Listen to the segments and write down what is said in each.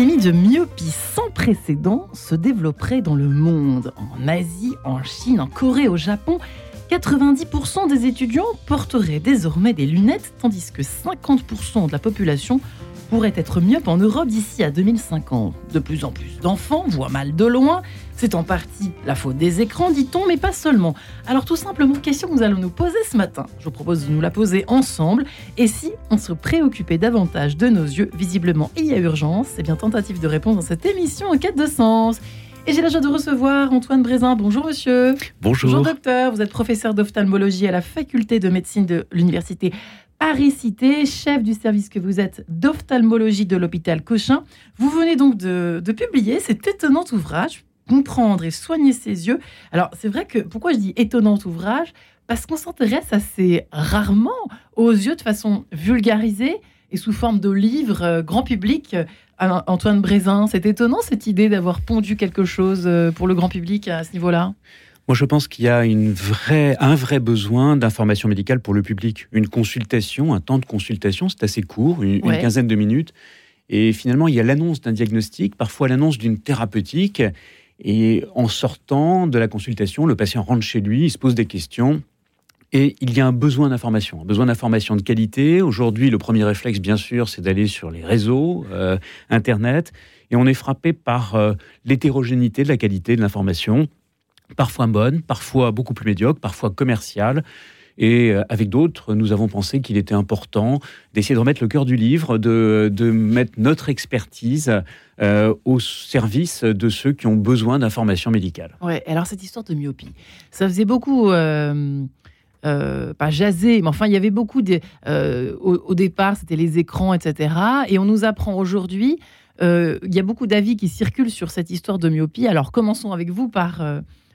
épidémie de myopie sans précédent se développerait dans le monde, en Asie, en Chine, en Corée, au Japon. 90% des étudiants porteraient désormais des lunettes, tandis que 50% de la population pourrait être myope en Europe d'ici à 2050. De plus en plus d'enfants voient mal de loin. C'est en partie la faute des écrans, dit-on, mais pas seulement. Alors tout simplement, question que nous allons nous poser ce matin. Je vous propose de nous la poser ensemble. Et si on se préoccupait davantage de nos yeux, visiblement il y a urgence. C'est bien tentative de réponse dans cette émission en quête de sens. Et j'ai la joie de recevoir Antoine Brézin. Bonjour monsieur. Bonjour. Bonjour docteur. Vous êtes professeur d'ophtalmologie à la faculté de médecine de l'université Paris-Cité, chef du service que vous êtes d'ophtalmologie de l'hôpital Cochin. Vous venez donc de, publier cet étonnant ouvrage, Comprendre et soigner ses yeux. Alors c'est vrai que pourquoi je dis étonnant ouvrage? Parce qu'on s'intéresse assez rarement aux yeux de façon vulgarisée et sous forme de livre euh, grand public. Antoine Brézin, c'est étonnant cette idée d'avoir pondu quelque chose euh, pour le grand public à ce niveau-là moi, je pense qu'il y a une vraie, un vrai besoin d'information médicale pour le public. Une consultation, un temps de consultation, c'est assez court, une, quinzaine de minutes. Et finalement, il y a l'annonce d'un diagnostic, parfois l'annonce d'une thérapeutique. Et en sortant de la consultation, le patient rentre chez lui, il se pose des questions. Et il y a un besoin d'information, un besoin d'information de qualité. Aujourd'hui, le premier réflexe, bien sûr, c'est d'aller sur les réseaux, euh, Internet. Et on est frappé par euh, l'hétérogénéité de la qualité de l'information parfois bonne, parfois beaucoup plus médiocre, parfois commerciale. Et euh, avec d'autres, nous avons pensé qu'il était important d'essayer de remettre le cœur du livre, de, mettre notre expertise euh, au service de ceux qui ont besoin d'informations médicales. Ouais, alors cette histoire de myopie, ça faisait beaucoup. Euh, pas jaser, mais enfin, il y avait beaucoup de, au, départ, c'était les écrans, etc. Et on nous apprend aujourd'hui, il y a beaucoup d'avis qui circulent sur cette histoire de myopie. Alors, commençons avec vous par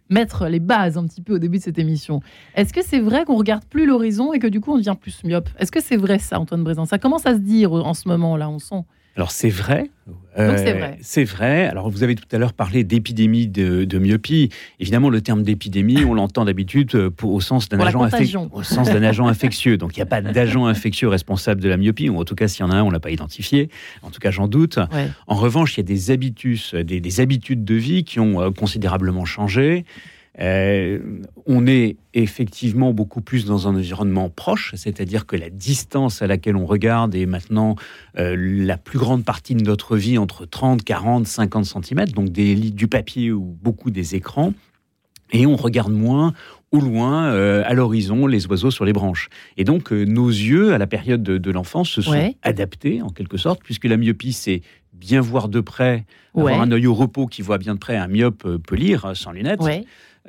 mettre les bases un petit peu au début de cette émission. Est-ce que c'est vrai qu'on regarde plus l'horizon et que du coup on devient plus myope? Est-ce que c'est vrai ça, Antoine Brézan Ça commence à se dire en ce moment-là, on sent. Alors c'est vrai. C'est euh, vrai. C'est vrai. Alors vous avez tout à l'heure parlé d'épidémie de, myopie. Évidemment, le terme d'épidémie, on l'entend d'habitude euh, au sens d'un agent, au sens d'un agent infectieux. Donc il n'y a pas d'agent infectieux responsable de la myopie, ou en tout cas s'il y en a un, on l'a pas identifié. En tout cas, j'en doute. En revanche, il y a des habitus, des, des habitudes de vie qui ont euh, considérablement changé. Euh, on est effectivement beaucoup plus dans un environnement proche, c'est-à-dire que la distance à laquelle on regarde est maintenant euh, la plus grande partie de notre vie entre 30, 40, 50 cm, donc des, du papier ou beaucoup des écrans. Et on regarde moins au loin, euh, à l'horizon, les oiseaux sur les branches. Et donc, nos yeux, à la période de, l'enfance, se sont adaptés, en quelque sorte, puisque la myopie, c'est bien voir de près, avoir un œil au repos qui voit bien de près, un myope peut lire sans lunettes.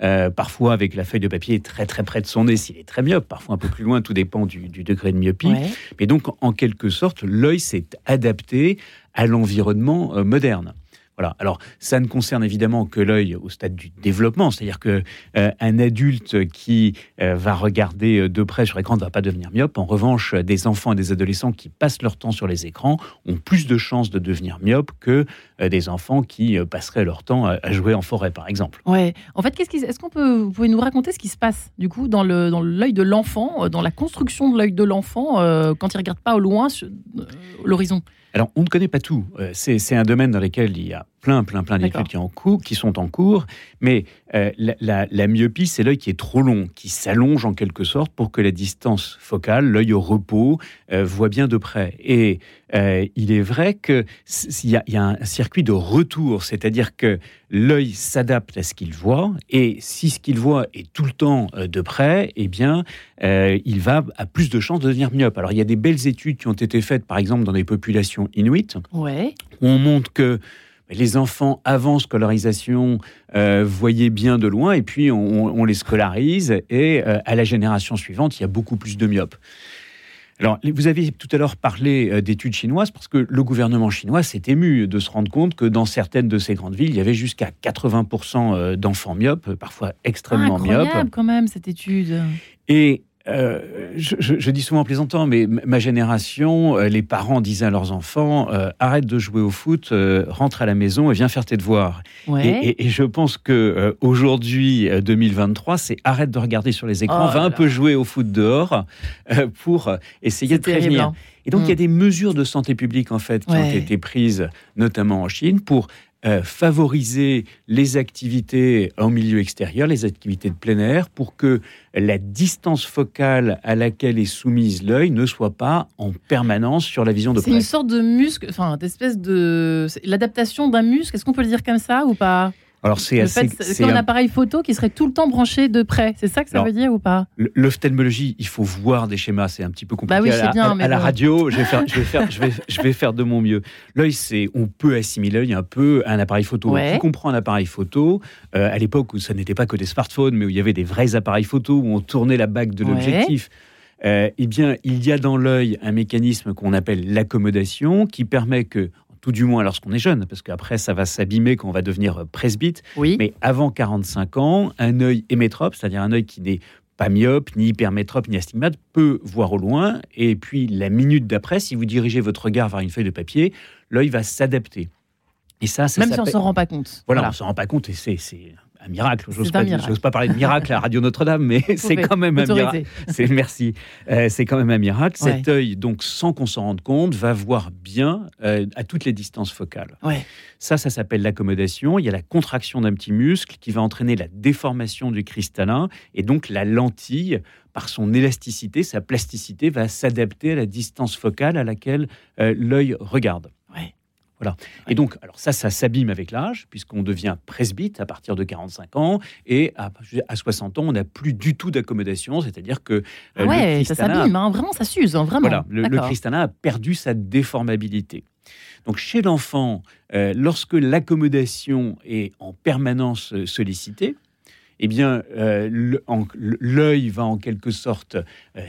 Euh, parfois avec la feuille de papier très très près de son nez s'il est très myope, parfois un peu plus loin, tout dépend du, degré de myopie. Mais donc en quelque sorte, l'œil s'est adapté à l'environnement euh, moderne. Voilà. Alors, ça ne concerne évidemment que l'œil au stade du développement, c'est-à-dire que euh, un adulte qui euh, va regarder euh, de près sur l'écran ne va pas devenir myope. En revanche, des enfants et des adolescents qui passent leur temps sur les écrans ont plus de chances de devenir myope que des enfants qui passeraient leur temps à, jouer en forêt, par exemple. Ouais. En fait, qu'est-ce est-ce qu'on peut, vous pouvez nous raconter ce qui se passe du coup dans le dans l'œil de l'enfant, dans la construction de l'œil de l'enfant quand il regarde pas au loin l'horizon? Alors, on ne connaît pas tout. Euh, c'est un domaine dans lequel il y a plein, plein, plein d'études qui, qui, sont en cours. Mais euh, la, myopie, c'est l'œil qui est trop long, qui s'allonge en quelque sorte pour que la distance focale, l'œil au repos, euh, voit bien de près. Et il est vrai qu'il y, y, a un circuit de retour, c'est-à-dire que l'œil s'adapte à ce qu'il voit, et si ce qu'il voit est tout le temps de près, eh bien, il va à plus de chances de devenir myope. Alors, il y a des belles études qui ont été faites, par exemple, dans des populations inuit, ouais. où on montre que les enfants avant scolarisation euh, voyaient bien de loin et puis on, les scolarise et euh, à la génération suivante, il y a beaucoup plus de myopes. Alors, vous avez tout à l'heure parlé euh, d'études chinoises parce que le gouvernement chinois s'est ému de se rendre compte que dans certaines de ces grandes villes, il y avait jusqu'à 80% d'enfants myopes, parfois extrêmement Incroyable, quand même cette étude. Et euh, je, dis souvent en plaisantant, mais ma génération, euh, les parents disaient à leurs enfants euh, arrête de jouer au foot, rentre à la maison et viens faire tes devoirs. Et, je pense que aujourd'hui, 2023, c'est arrête de regarder sur les écrans, oh va un peu jouer au foot dehors pour essayer de prévenir. Hein. Et donc, il y a mm. des mesures de santé publique, en fait, qui ont été prises, notamment en Chine, pour euh, favoriser les activités en milieu extérieur, les activités de plein air, pour que la distance focale à laquelle est soumise l'œil ne soit pas en permanence sur la vision de près. C'est une sorte de muscle, enfin, d'espèce de. L'adaptation d'un muscle, est-ce qu'on peut le dire comme ça ou pas? Alors c'est assez. C'est un appareil photo qui serait tout le temps branché de près. C'est ça que ça veut dire ou pas? L'ophtalmologie, il faut voir des schémas. C'est un petit peu compliqué. Bah oui, à, bien, à, la radio, je vais faire, je vais faire, je vais, je vais faire de mon mieux. L'œil, c'est, on peut assimiler l'œil un peu à un appareil photo. Ouais. Qui comprend un appareil photo euh, à l'époque où ça n'était pas que des smartphones, mais où il y avait des vrais appareils photo où on tournait la bague de l'objectif. Euh, eh bien, il y a dans l'œil un mécanisme qu'on appelle l'accommodation qui permet que, tout du moins lorsqu'on est jeune, parce qu'après ça va s'abîmer quand on va devenir presbyte. Oui. Mais avant 45 ans, un œil hémétrope, c'est-à-dire un œil qui n'est pas myope, ni hypermétrope, ni astigmate, peut voir au loin. Et puis la minute d'après, si vous dirigez votre regard vers une feuille de papier, l'œil va s'adapter. Et ça, ça Même si on ne s'en rend pas compte. Voilà, on ne s'en rend pas compte et c'est un miracle. J'ose pas, pas, parler de miracle à Radio Notre-Dame, mais c'est quand même un miracle. Merci. Euh, c'est quand même un miracle. Cet œil, donc sans qu'on s'en rende compte, va voir bien euh, à toutes les distances focales. Ça, ça s'appelle l'accommodation. Il y a la contraction d'un petit muscle qui va entraîner la déformation du cristallin et donc la lentille par son élasticité, sa plasticité, va s'adapter à la distance focale à laquelle euh, l'œil regarde. Voilà. Et donc, alors ça, ça s'abîme avec l'âge, puisqu'on devient presbyte à partir de 45 ans, et à, 60 ans, on n'a plus du tout d'accommodation, c'est-à-dire que. Euh, ouais, ça s'abîme, hein, vraiment, ça s'use, hein, vraiment. Voilà, le, le cristallin a perdu sa déformabilité. Donc, chez l'enfant, euh, lorsque l'accommodation est en permanence euh, sollicitée, eh bien, l'œil va en quelque sorte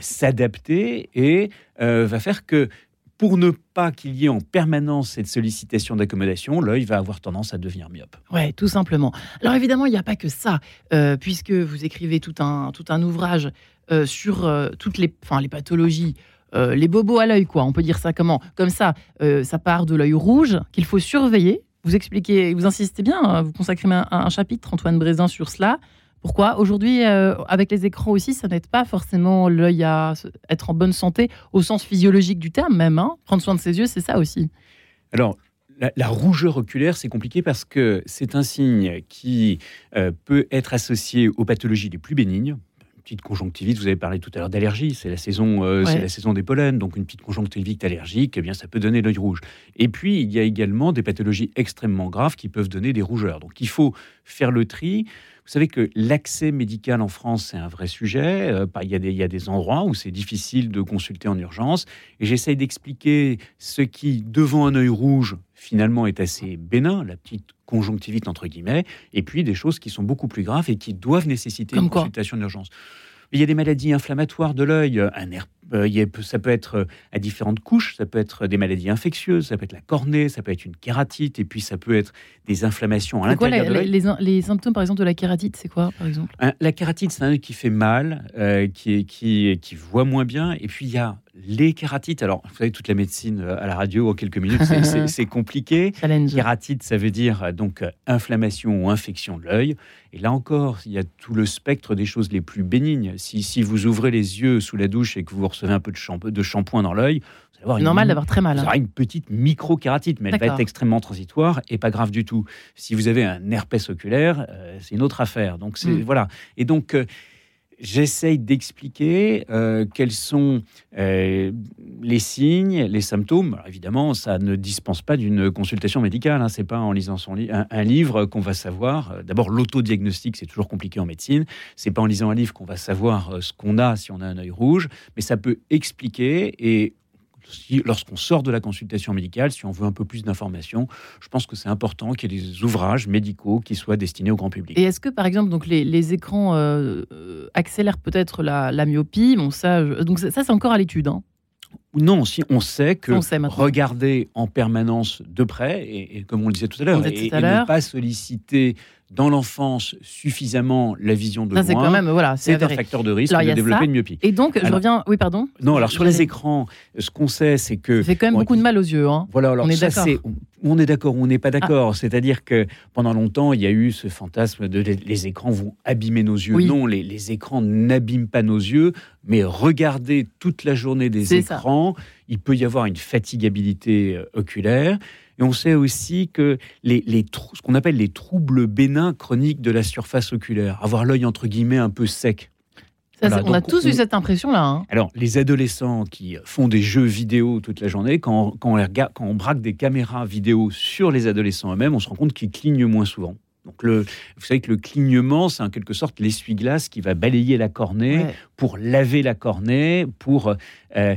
s'adapter et va faire que pour ne pas qu'il y ait en permanence cette sollicitation d'accommodation, l'œil va avoir tendance à devenir myope. Ouais, tout simplement. Alors évidemment, il n'y a pas que ça, euh, puisque vous écrivez tout un, tout un ouvrage euh, sur euh, toutes les, les pathologies. les bobos à l'œil, quoi. On peut dire ça comment? Comme ça, ça part de l'œil rouge qu'il faut surveiller. Vous expliquez, vous insistez bien, hein, vous consacrez un, un chapitre, Antoine Brézin, sur cela. Pourquoi Aujourd'hui, euh, avec les écrans aussi, ça n'aide pas forcément l'œil à être en bonne santé, au sens physiologique du terme même. Hein. Prendre soin de ses yeux, c'est ça aussi. Alors, la, rougeur oculaire, c'est compliqué parce que c'est un signe qui euh, peut être associé aux pathologies les plus bénignes, petite conjonctivite, vous avez parlé tout à l'heure d'allergie, c'est la saison, euh, c'est la saison des pollens, donc une petite conjonctivite allergique, eh bien ça peut donner l'œil rouge. Et puis il y a également des pathologies extrêmement graves qui peuvent donner des rougeurs. Donc il faut faire le tri. Vous savez que l'accès médical en France, c'est un vrai sujet. Euh, il, y a des, il y a des endroits où c'est difficile de consulter en urgence. Et j'essaye d'expliquer ce qui, devant un œil rouge, finalement est assez bénin, la petite conjonctivite entre guillemets, et puis des choses qui sont beaucoup plus graves et qui doivent nécessiter une consultation d'urgence. Il y a des maladies inflammatoires de l'œil, un air euh, ça peut être euh, à différentes couches, ça peut être des maladies infectieuses, ça peut être la cornée, ça peut être une kératite, et puis ça peut être des inflammations à l'intérieur de l'œil. Les, les, symptômes, par exemple, de la kératite, c'est quoi, par exemple? La kératite, c'est un œil qui fait mal, euh, qui, qui, qui voit moins bien, et puis il y a les kératites, alors vous savez, toute la médecine à la radio en quelques minutes, c'est compliqué. Kératite, ça veut dire donc inflammation ou infection de l'œil. Et là encore, il y a tout le spectre des choses les plus bénignes. Si, si vous ouvrez les yeux sous la douche et que vous recevez un peu de, shampoing dans l'œil, c'est normal d'avoir très mal. Vous aurez une petite micro-kératite, mais elle va être extrêmement transitoire et pas grave du tout. Si vous avez un herpès oculaire, euh, c'est une autre affaire. Donc c'est mm. voilà. Et donc euh, j'essaye d'expliquer euh, quels sont euh, les signes, les symptômes. évidemment, ça ne dispense pas d'une consultation médicale. Hein. C'est pas en lisant son un, livre qu'on va savoir. Euh, d'abord, l'autodiagnostic, c'est toujours compliqué en médecine. C'est pas en lisant un livre qu'on va savoir ce qu'on a si on a un œil rouge, mais ça peut expliquer et lorsqu'on sort de la consultation médicale, si on veut un peu plus d'informations, je pense que c'est important qu'il y ait des ouvrages médicaux qui soient destinés au grand public. Et est-ce que, par exemple, donc les, écrans euh, accélèrent peut-être la, myopie? Bon, ça, Donc ça, c'est encore à l'étude. Hein non, si on sait que regarder en permanence de près, et, comme on le disait tout à l'heure, et, ne pas solliciter dans l'enfance suffisamment la vision de c'est quand même voilà, c'est un facteur de risque de développer une myopie. Et donc, je reviens, oui, pardon. Non, alors sur les écrans, ce qu'on sait, c'est que ça fait quand même beaucoup de mal aux yeux. Hein. Voilà, alors on est d'accord. On est d'accord ou on n'est pas ah. d'accord. C'est-à-dire que pendant longtemps, il y a eu ce fantasme de les, écrans vont abîmer nos yeux. Non, les, écrans n'abîment pas nos yeux, mais regarder toute la journée des écrans, il peut y avoir une fatigabilité euh, oculaire. Et on sait aussi que les, les ce qu'on appelle les troubles bénins chroniques de la surface oculaire, avoir l'œil entre guillemets un peu sec. on a tous eu cette impression-là. Hein. Alors, les adolescents qui font des jeux vidéo toute la journée, quand, quand, on, regarde, quand on braque des caméras vidéo sur les adolescents eux-mêmes, on se rend compte qu'ils clignent moins souvent. Donc le, vous savez que le clignement, c'est en quelque sorte l'essuie-glace qui va balayer la cornée pour laver la cornée, pour euh,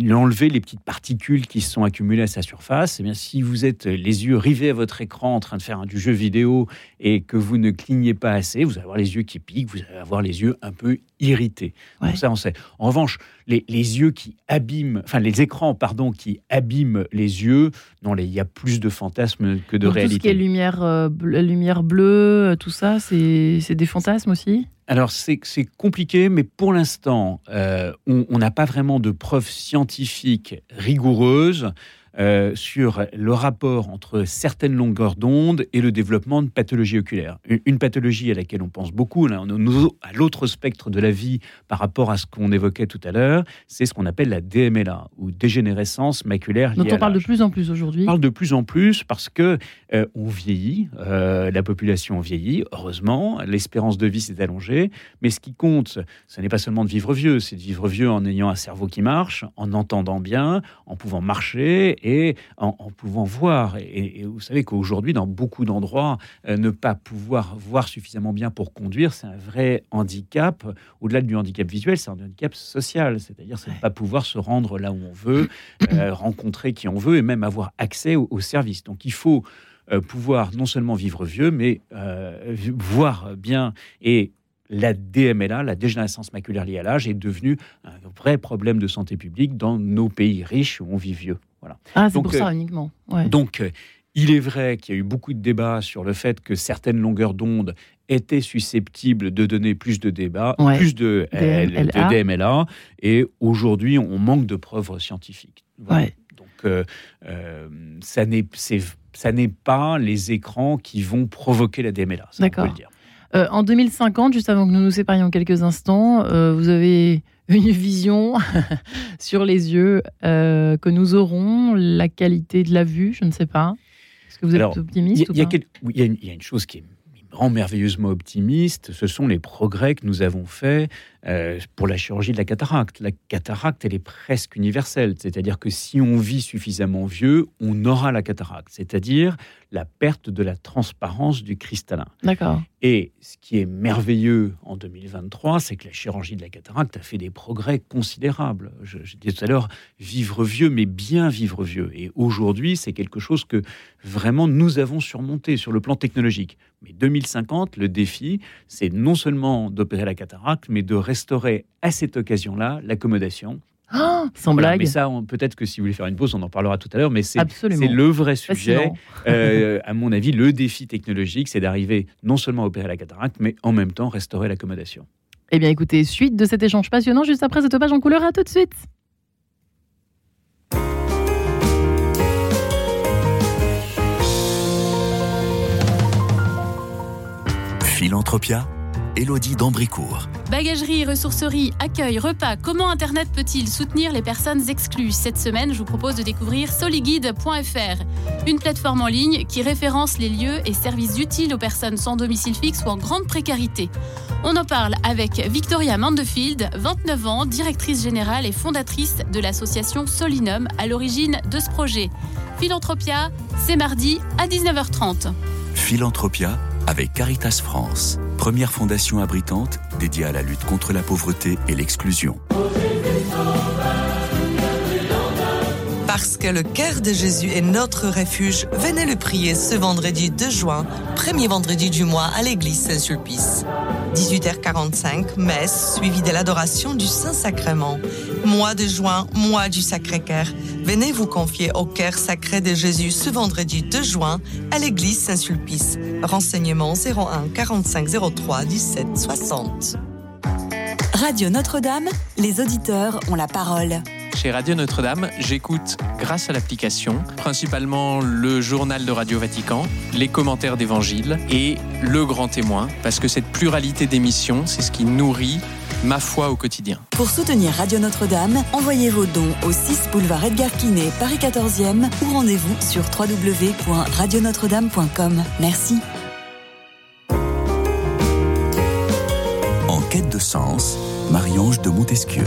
enlever les petites particules qui se sont accumulées à sa surface. Et eh bien, si vous êtes les yeux rivés à votre écran en train de faire du jeu vidéo et que vous ne clignez pas assez, vous allez avoir les yeux qui piquent, vous allez avoir les yeux un peu irrités. Donc ça, on sait. En revanche, les, yeux qui abîment, enfin les écrans, pardon, qui abîment les yeux, non, il y a plus de fantasmes que de réalité. Tout ce qui est lumière, euh, lumière bleue, euh, tout ça, c'est des fantasmes aussi? Alors c'est compliqué, mais pour l'instant, euh, on n'a pas vraiment de preuves scientifiques rigoureuses euh, sur le rapport entre certaines longueurs d'onde et le développement de pathologies oculaires. Une, pathologie à laquelle on pense beaucoup, là, à l'autre spectre de la vie par rapport à ce qu'on évoquait tout à l'heure, c'est ce qu'on appelle la DMLA, ou dégénérescence maculaire Dont on parle de plus en plus aujourd'hui. On parle de plus en plus parce que euh, on vieillit, euh, la population vieillit, heureusement, l'espérance de vie s'est allongée, mais ce qui compte, ce n'est pas seulement de vivre vieux, c'est de vivre vieux en ayant un cerveau qui marche, en entendant bien, en pouvant marcher et en, pouvant voir. Et, vous savez qu'aujourd'hui, dans beaucoup d'endroits, euh, ne pas pouvoir voir suffisamment bien pour conduire, c'est un vrai handicap. Au-delà du handicap visuel, c'est un handicap social, c'est-à-dire c'est ne pas pouvoir se rendre là où on veut, euh, rencontrer qui on veut et même avoir accès aux, services. Donc il faut euh, pouvoir non seulement vivre vieux, mais voir bien et la DMLA, la dégénérescence maculaire liée à l'âge, est devenue un vrai problème de santé publique dans nos pays riches où on vit vieux. Ah, c'est pour ça euh, uniquement. Donc, euh, il est vrai qu'il y a eu beaucoup de débats sur le fait que certaines longueurs d'onde étaient susceptibles de donner plus de débats, plus de, DMLA. Et aujourd'hui, on manque de preuves scientifiques. Donc, euh, ça n'est pas les écrans qui vont provoquer la DMLA. D'accord. En 2050, juste avant que nous nous séparions quelques instants, vous avez une vision sur les yeux euh, que nous aurons, la qualité de la vue, je ne sais pas. Est-ce que vous êtes optimiste Il y, a une chose qui me rend merveilleusement optimiste, ce sont les progrès que nous avons faits euh, pour la chirurgie de la cataracte. La cataracte, elle est presque universelle, c'est-à-dire que si on vit suffisamment vieux, on aura la cataracte, c'est-à-dire la perte de la transparence du cristallin. D'accord. Et ce qui est merveilleux en 2023, c'est que la chirurgie de la cataracte a fait des progrès considérables. Je, je disais tout à l'heure, vivre vieux, mais bien vivre vieux. Et aujourd'hui, c'est quelque chose que vraiment nous avons surmonté sur le plan technologique. Mais 2050, le défi, c'est non seulement d'opérer la cataracte, mais de restaurer à cette occasion-là l'accommodation. Oh, sans blague. Mais ça, peut-être que si vous voulez faire une pause, on en parlera tout à l'heure, mais c'est le vrai sujet. Euh, à mon avis, le défi technologique, c'est d'arriver non seulement à opérer la cataracte, mais en même temps restaurer l'accommodation. Eh bien, écoutez, suite de cet échange passionnant, juste après cette page en couleur, à tout de suite. Philanthropia Elodie Dambricourt. Bagagerie, ressourcerie, accueil, repas, comment Internet peut-il soutenir les personnes exclues Cette semaine, je vous propose de découvrir soliguide.fr, une plateforme en ligne qui référence les lieux et services utiles aux personnes sans domicile fixe ou en grande précarité. On en parle avec Victoria Mandefield, 29 ans, directrice générale et fondatrice de l'association Solinum à l'origine de ce projet. Philanthropia, c'est mardi à 19h30. Philanthropia avec Caritas France, première fondation abritante dédiée à la lutte contre la pauvreté et l'exclusion. Parce que le cœur de Jésus est notre refuge, venez le prier ce vendredi 2 juin, premier vendredi du mois à l'église Saint-Sulpice. 18h45, messe suivie de l'adoration du Saint-Sacrement. Mois de juin, mois du Sacré-Cœur. Venez vous confier au cœur sacré de Jésus ce vendredi 2 juin à l'église Saint-Sulpice. Renseignements 01 45 03 17 60. Radio Notre-Dame, les auditeurs ont la parole. Chez Radio Notre-Dame, j'écoute, grâce à l'application, principalement le journal de Radio Vatican, les commentaires d'évangile et le grand témoin, parce que cette pluralité d'émissions, c'est ce qui nourrit ma foi au quotidien. Pour soutenir Radio Notre-Dame, envoyez vos dons au 6 boulevard Edgar Quinet, Paris 14e ou rendez-vous sur www.radionotre-dame.com. Merci. En quête de sens, Marie-Ange de Montesquieu.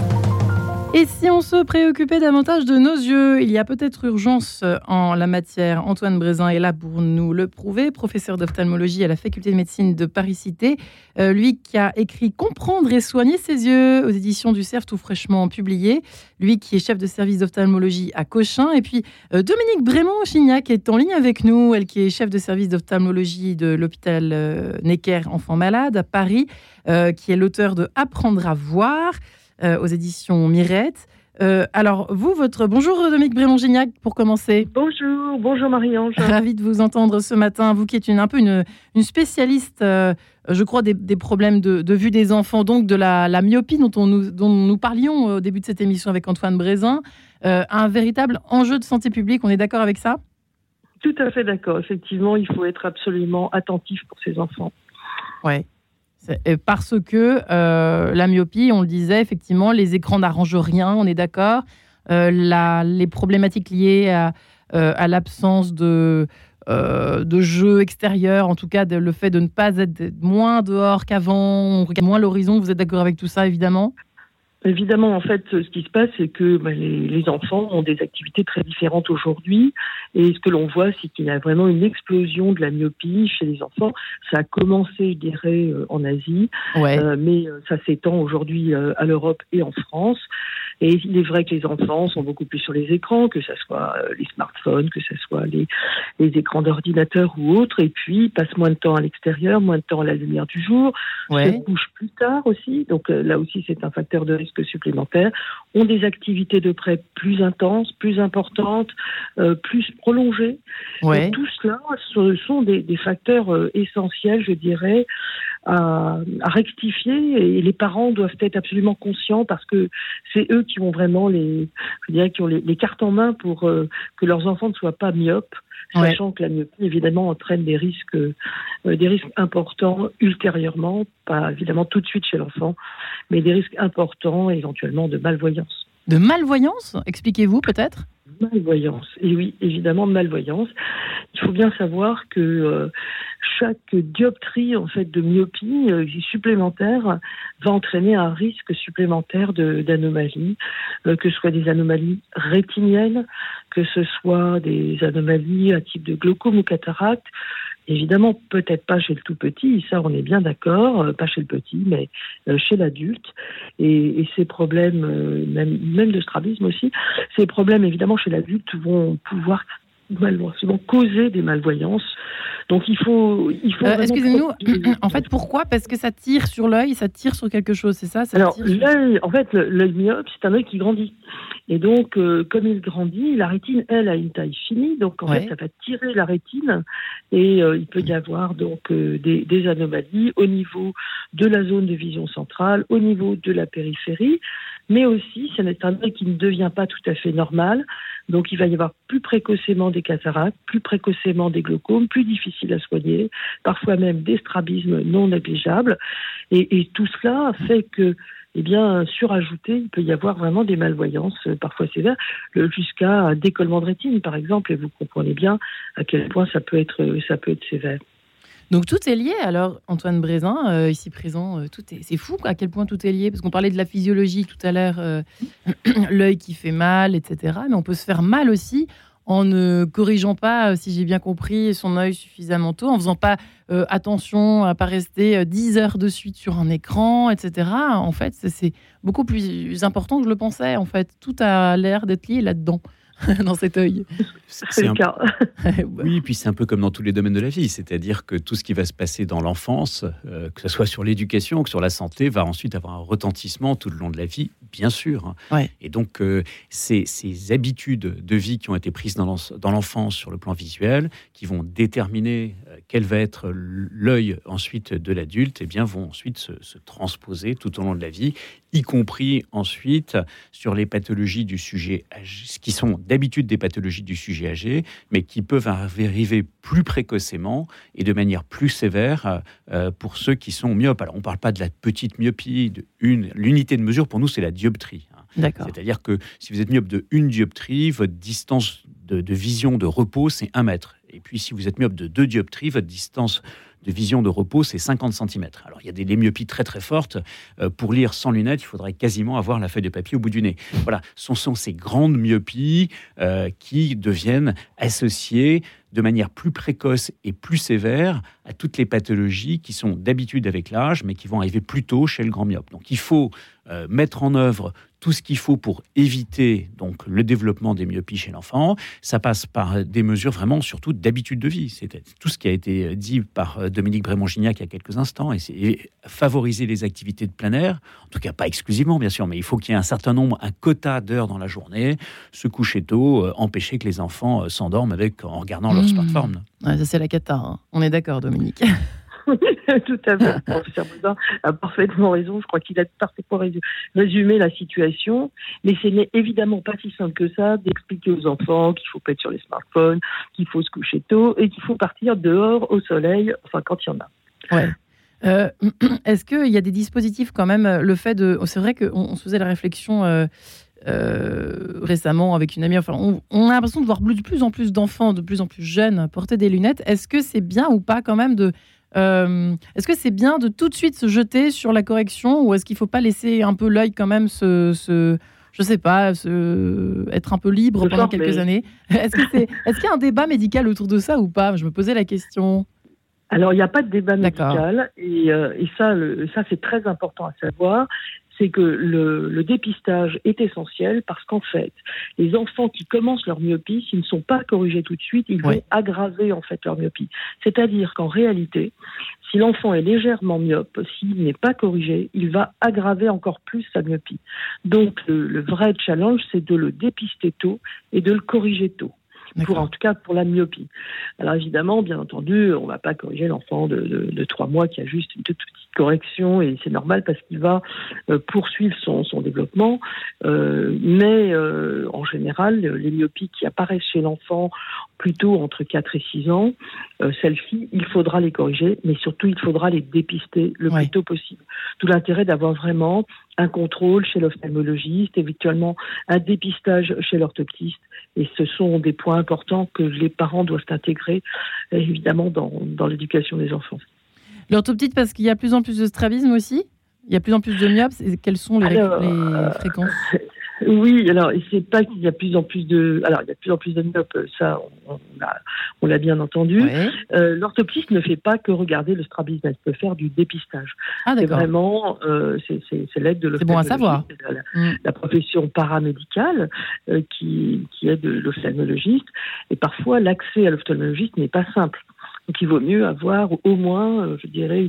Et si on se préoccupait davantage de nos yeux, il y a peut-être urgence en la matière. Antoine Brézin est là pour nous le prouver, professeur d'ophtalmologie à la faculté de médecine de Paris-Cité. Euh, lui qui a écrit Comprendre et soigner ses yeux aux éditions du CERF, tout fraîchement publié. Lui qui est chef de service d'ophtalmologie à Cochin. Et puis euh, Dominique Brémond-Chignac est en ligne avec nous, elle qui est chef de service d'ophtalmologie de l'hôpital euh, Necker Enfants Malades à Paris, qui est l'auteur de Apprendre à voir. Euh, aux éditions Mirette. Euh, alors, vous, votre. Bonjour, Dominique Brémond-Gignac, pour commencer. Bonjour, bonjour Marie-Ange. Ravi de vous entendre ce matin. Vous qui êtes une, un peu une, une spécialiste, euh, je crois, des, des problèmes de, de, vue des enfants, donc de la, la myopie dont, on nous, dont nous parlions au début de cette émission avec Antoine Brézin. un véritable enjeu de santé publique, on est d'accord avec ça? Tout à fait d'accord. Effectivement, il faut être absolument attentif pour ces enfants. Ouais. Parce que euh, la myopie, on le disait, effectivement, les écrans n'arrangent rien, on est d'accord. Euh, les problématiques liées à, euh, l'absence de, jeux extérieurs, en tout cas le fait de ne pas être moins dehors qu'avant, on regarde moins l'horizon, vous êtes d'accord avec tout ça, évidemment? Évidemment, en fait, ce qui se passe, c'est que bah, les, enfants ont des activités très différentes aujourd'hui. Et ce que l'on voit, c'est qu'il y a vraiment une explosion de la myopie chez les enfants. Ça a commencé, je dirais, euh, en Asie, euh, mais euh, ça s'étend aujourd'hui à l'Europe et en France. Et il est vrai que les enfants sont beaucoup plus sur les écrans, que ce soit les smartphones, que ce soit les, les écrans d'ordinateur ou autres. Et puis, ils passent moins de temps à l'extérieur, moins de temps à la lumière du jour, ouais. se couchent plus tard aussi. Donc là aussi, c'est un facteur de risque supplémentaires, ont des activités de prêt plus intenses, plus importantes, euh, plus prolongées. tout cela, ce sont des, facteurs euh, essentiels, je dirais, à, rectifier et les parents doivent être absolument conscients parce que c'est eux qui ont vraiment les, je dirais, qui ont les, cartes en main pour euh, que leurs enfants ne soient pas myopes sachant que la myopie, évidemment, entraîne des risques, euh, des risques importants ultérieurement, pas évidemment tout de suite chez l'enfant, mais des risques importants, éventuellement de malvoyance. De malvoyance Expliquez-vous peut-être? Malvoyance. Et oui, évidemment, malvoyance. Il faut bien savoir que euh, chaque dioptrie en fait de myopie euh, supplémentaire va entraîner un risque supplémentaire d'anomalies, euh, que ce soit des anomalies rétiniennes, que ce soit des anomalies à type de glaucome ou cataracte. Évidemment, peut-être pas chez le tout petit, ça on est bien d'accord, euh, pas chez le petit, mais chez l'adulte. Et, et, ces problèmes, même, même de strabisme aussi, ces problèmes évidemment chez l'adulte vont pouvoir malheureusement causer des malvoyances. Donc il faut, il faut. Euh, excusez-nous. En fait, pourquoi? Parce que ça tire sur l'œil, ça tire sur quelque chose, c'est ça, Alors l'œil, en fait, l'œil myope, c'est un œil qui grandit. Et donc, euh, comme il grandit, la rétine, elle, a une taille finie. Donc en fait, ça va tirer la rétine, et euh, il peut y avoir donc des, des anomalies au niveau de la zone de vision centrale, au niveau de la périphérie, mais aussi, c'est un œil qui ne devient pas tout à fait normal. Donc il va y avoir plus précocement des cataractes, plus précocement des glaucomes, plus difficiles à soigner, parfois même des strabismes non négligeables. Et, tout cela fait que eh bien, surajouté, il peut y avoir vraiment des malvoyances, euh, parfois sévères, jusqu'à un décollement de rétine, par exemple, et vous comprenez bien à quel point ça peut être, ça peut être sévère. Donc tout est lié. Alors Antoine Brézin, euh, ici présent, euh, tout est. C'est fou à quel point tout est lié, parce qu'on parlait de la physiologie tout à l'heure, euh, l'œil qui fait mal, etc. Mais on peut se faire mal aussi en ne corrigeant pas, si j'ai bien compris, son œil suffisamment tôt, en faisant pas attention à pas rester 10 heures de suite sur un écran, etc. En fait, c'est beaucoup plus important que je le pensais. En fait, tout a l'air d'être lié là-dedans. dans cet œil. C'est le cas. oui, puis c'est un peu comme dans tous les domaines de la vie, c'est-à-dire que tout ce qui va se passer dans l'enfance, euh, que ce soit sur l'éducation, que sur la santé, va ensuite avoir un retentissement tout le long de la vie, bien sûr. Et donc, euh, ces, habitudes de vie qui ont été prises dans l'enfance sur le plan visuel, qui vont déterminer euh, quel va être l'œil ensuite de l'adulte, et eh bien vont ensuite se, se transposer tout au long de la vie, y compris ensuite sur les pathologies du sujet âgé, qui sont d'habitude des pathologies du sujet âgé, mais qui peuvent arriver plus précocement et de manière plus sévère euh, pour ceux qui sont myopes. Alors on ne parle pas de la petite myopie, de une, l'unité de mesure pour nous c'est la dioptrie. Hein. C'est-à-dire que si vous êtes myope de une dioptrie, votre distance de, de vision de repos c'est un mètre. Et puis si vous êtes myope de deux dioptries, votre distance de vision de repos, c'est 50 cm. Alors, il y a des, myopies très très fortes. Euh, pour lire sans lunettes, il faudrait quasiment avoir la feuille de papier au bout du nez. Voilà, ce sont ces grandes myopies euh, qui deviennent associées de manière plus précoce et plus sévère à toutes les pathologies qui sont d'habitude avec l'âge, mais qui vont arriver plus tôt chez le grand myope. Donc il faut euh, mettre en œuvre tout ce qu'il faut pour éviter donc le développement des myopies chez l'enfant. Ça passe par des mesures vraiment surtout d'habitude de vie. C'est tout ce qui a été dit par euh, Dominique Brémond-Gignac il y a quelques instants, et c'est favoriser les activités de plein air. En tout cas, pas exclusivement, bien sûr, mais il faut qu'il y ait un certain nombre, un quota d'heures dans la journée, se coucher tôt, euh, empêcher que les enfants s'endorment avec en regardant leur mmh. smartphone. ça c'est la cata. Hein. On est d'accord, Dominique. tout à fait. Professeur a parfaitement raison. Je crois qu'il a parfaitement résumé la situation. Mais ce n'est évidemment pas si simple que ça d'expliquer aux enfants qu'il faut pas être sur les smartphones, qu'il faut se coucher tôt et qu'il faut partir dehors au soleil, enfin quand il y en a. Ouais. Euh, est-ce qu'il y a des dispositifs quand même Le fait de. C'est vrai qu'on se faisait la réflexion. Euh, euh, récemment avec une amie. Enfin, on, on a l'impression de voir de plus en plus d'enfants, de plus en plus jeunes porter des lunettes. Est-ce que c'est bien ou pas quand même de euh, est-ce que c'est bien de tout de suite se jeter sur la correction ou est-ce qu'il ne faut pas laisser un peu l'œil quand même se, se je sais pas, se, être un peu libre pendant quelques années? Est-ce qu'il y a un débat médical autour de ça ou pas? Je me posais la question. Alors, il n'y a pas de débat médical et, euh, et ça, ça c'est très important à savoir c'est que le, dépistage est essentiel parce qu'en fait, les enfants qui commencent leur myopie, s'ils ne sont pas corrigés tout de suite, ils vont aggraver en fait leur myopie. C'est-à-dire qu'en réalité, si l'enfant est légèrement myope, s'il n'est pas corrigé, il va aggraver encore plus sa myopie. Donc le vrai challenge, c'est de le dépister tôt et de le corriger tôt pour en tout cas pour la myopie. Alors évidemment, bien entendu, on ne va pas corriger l'enfant de, trois mois qui a juste une toute petite correction et c'est normal parce qu'il va euh, poursuivre son, développement. Euh, mais euh, en général, les myopies qui apparaissent chez l'enfant plutôt entre 4 et 6 ans, celles-ci, il faudra les corriger, mais surtout il faudra les dépister le plus tôt possible. Tout l'intérêt d'avoir vraiment un contrôle chez l'ophtalmologiste, éventuellement un dépistage chez l'orthoptiste. Et ce sont des points importants que les parents doivent intégrer, évidemment, dans, dans l'éducation des enfants. L'orthoptiste, parce qu'il y a de plus en plus de strabisme aussi? Il y a de plus en plus de myopes? Quelles sont les, les euh, fréquences? oui, alors c'est pas qu'il y a plus en plus de, alors il y a plus en plus de myopes, ça on, l'a bien entendu. Euh, l'orthoptiste ne fait pas que regarder le strabisme, elle peut faire du dépistage. Ah, c'est vraiment, euh, c'est l'aide de l'ophtalmologiste. C'est bon à savoir. La, la, profession paramédicale euh, qui, qui aide l'ophtalmologiste. Et parfois l'accès à l'ophtalmologiste n'est pas simple. Donc il vaut mieux avoir au moins, euh, je dirais,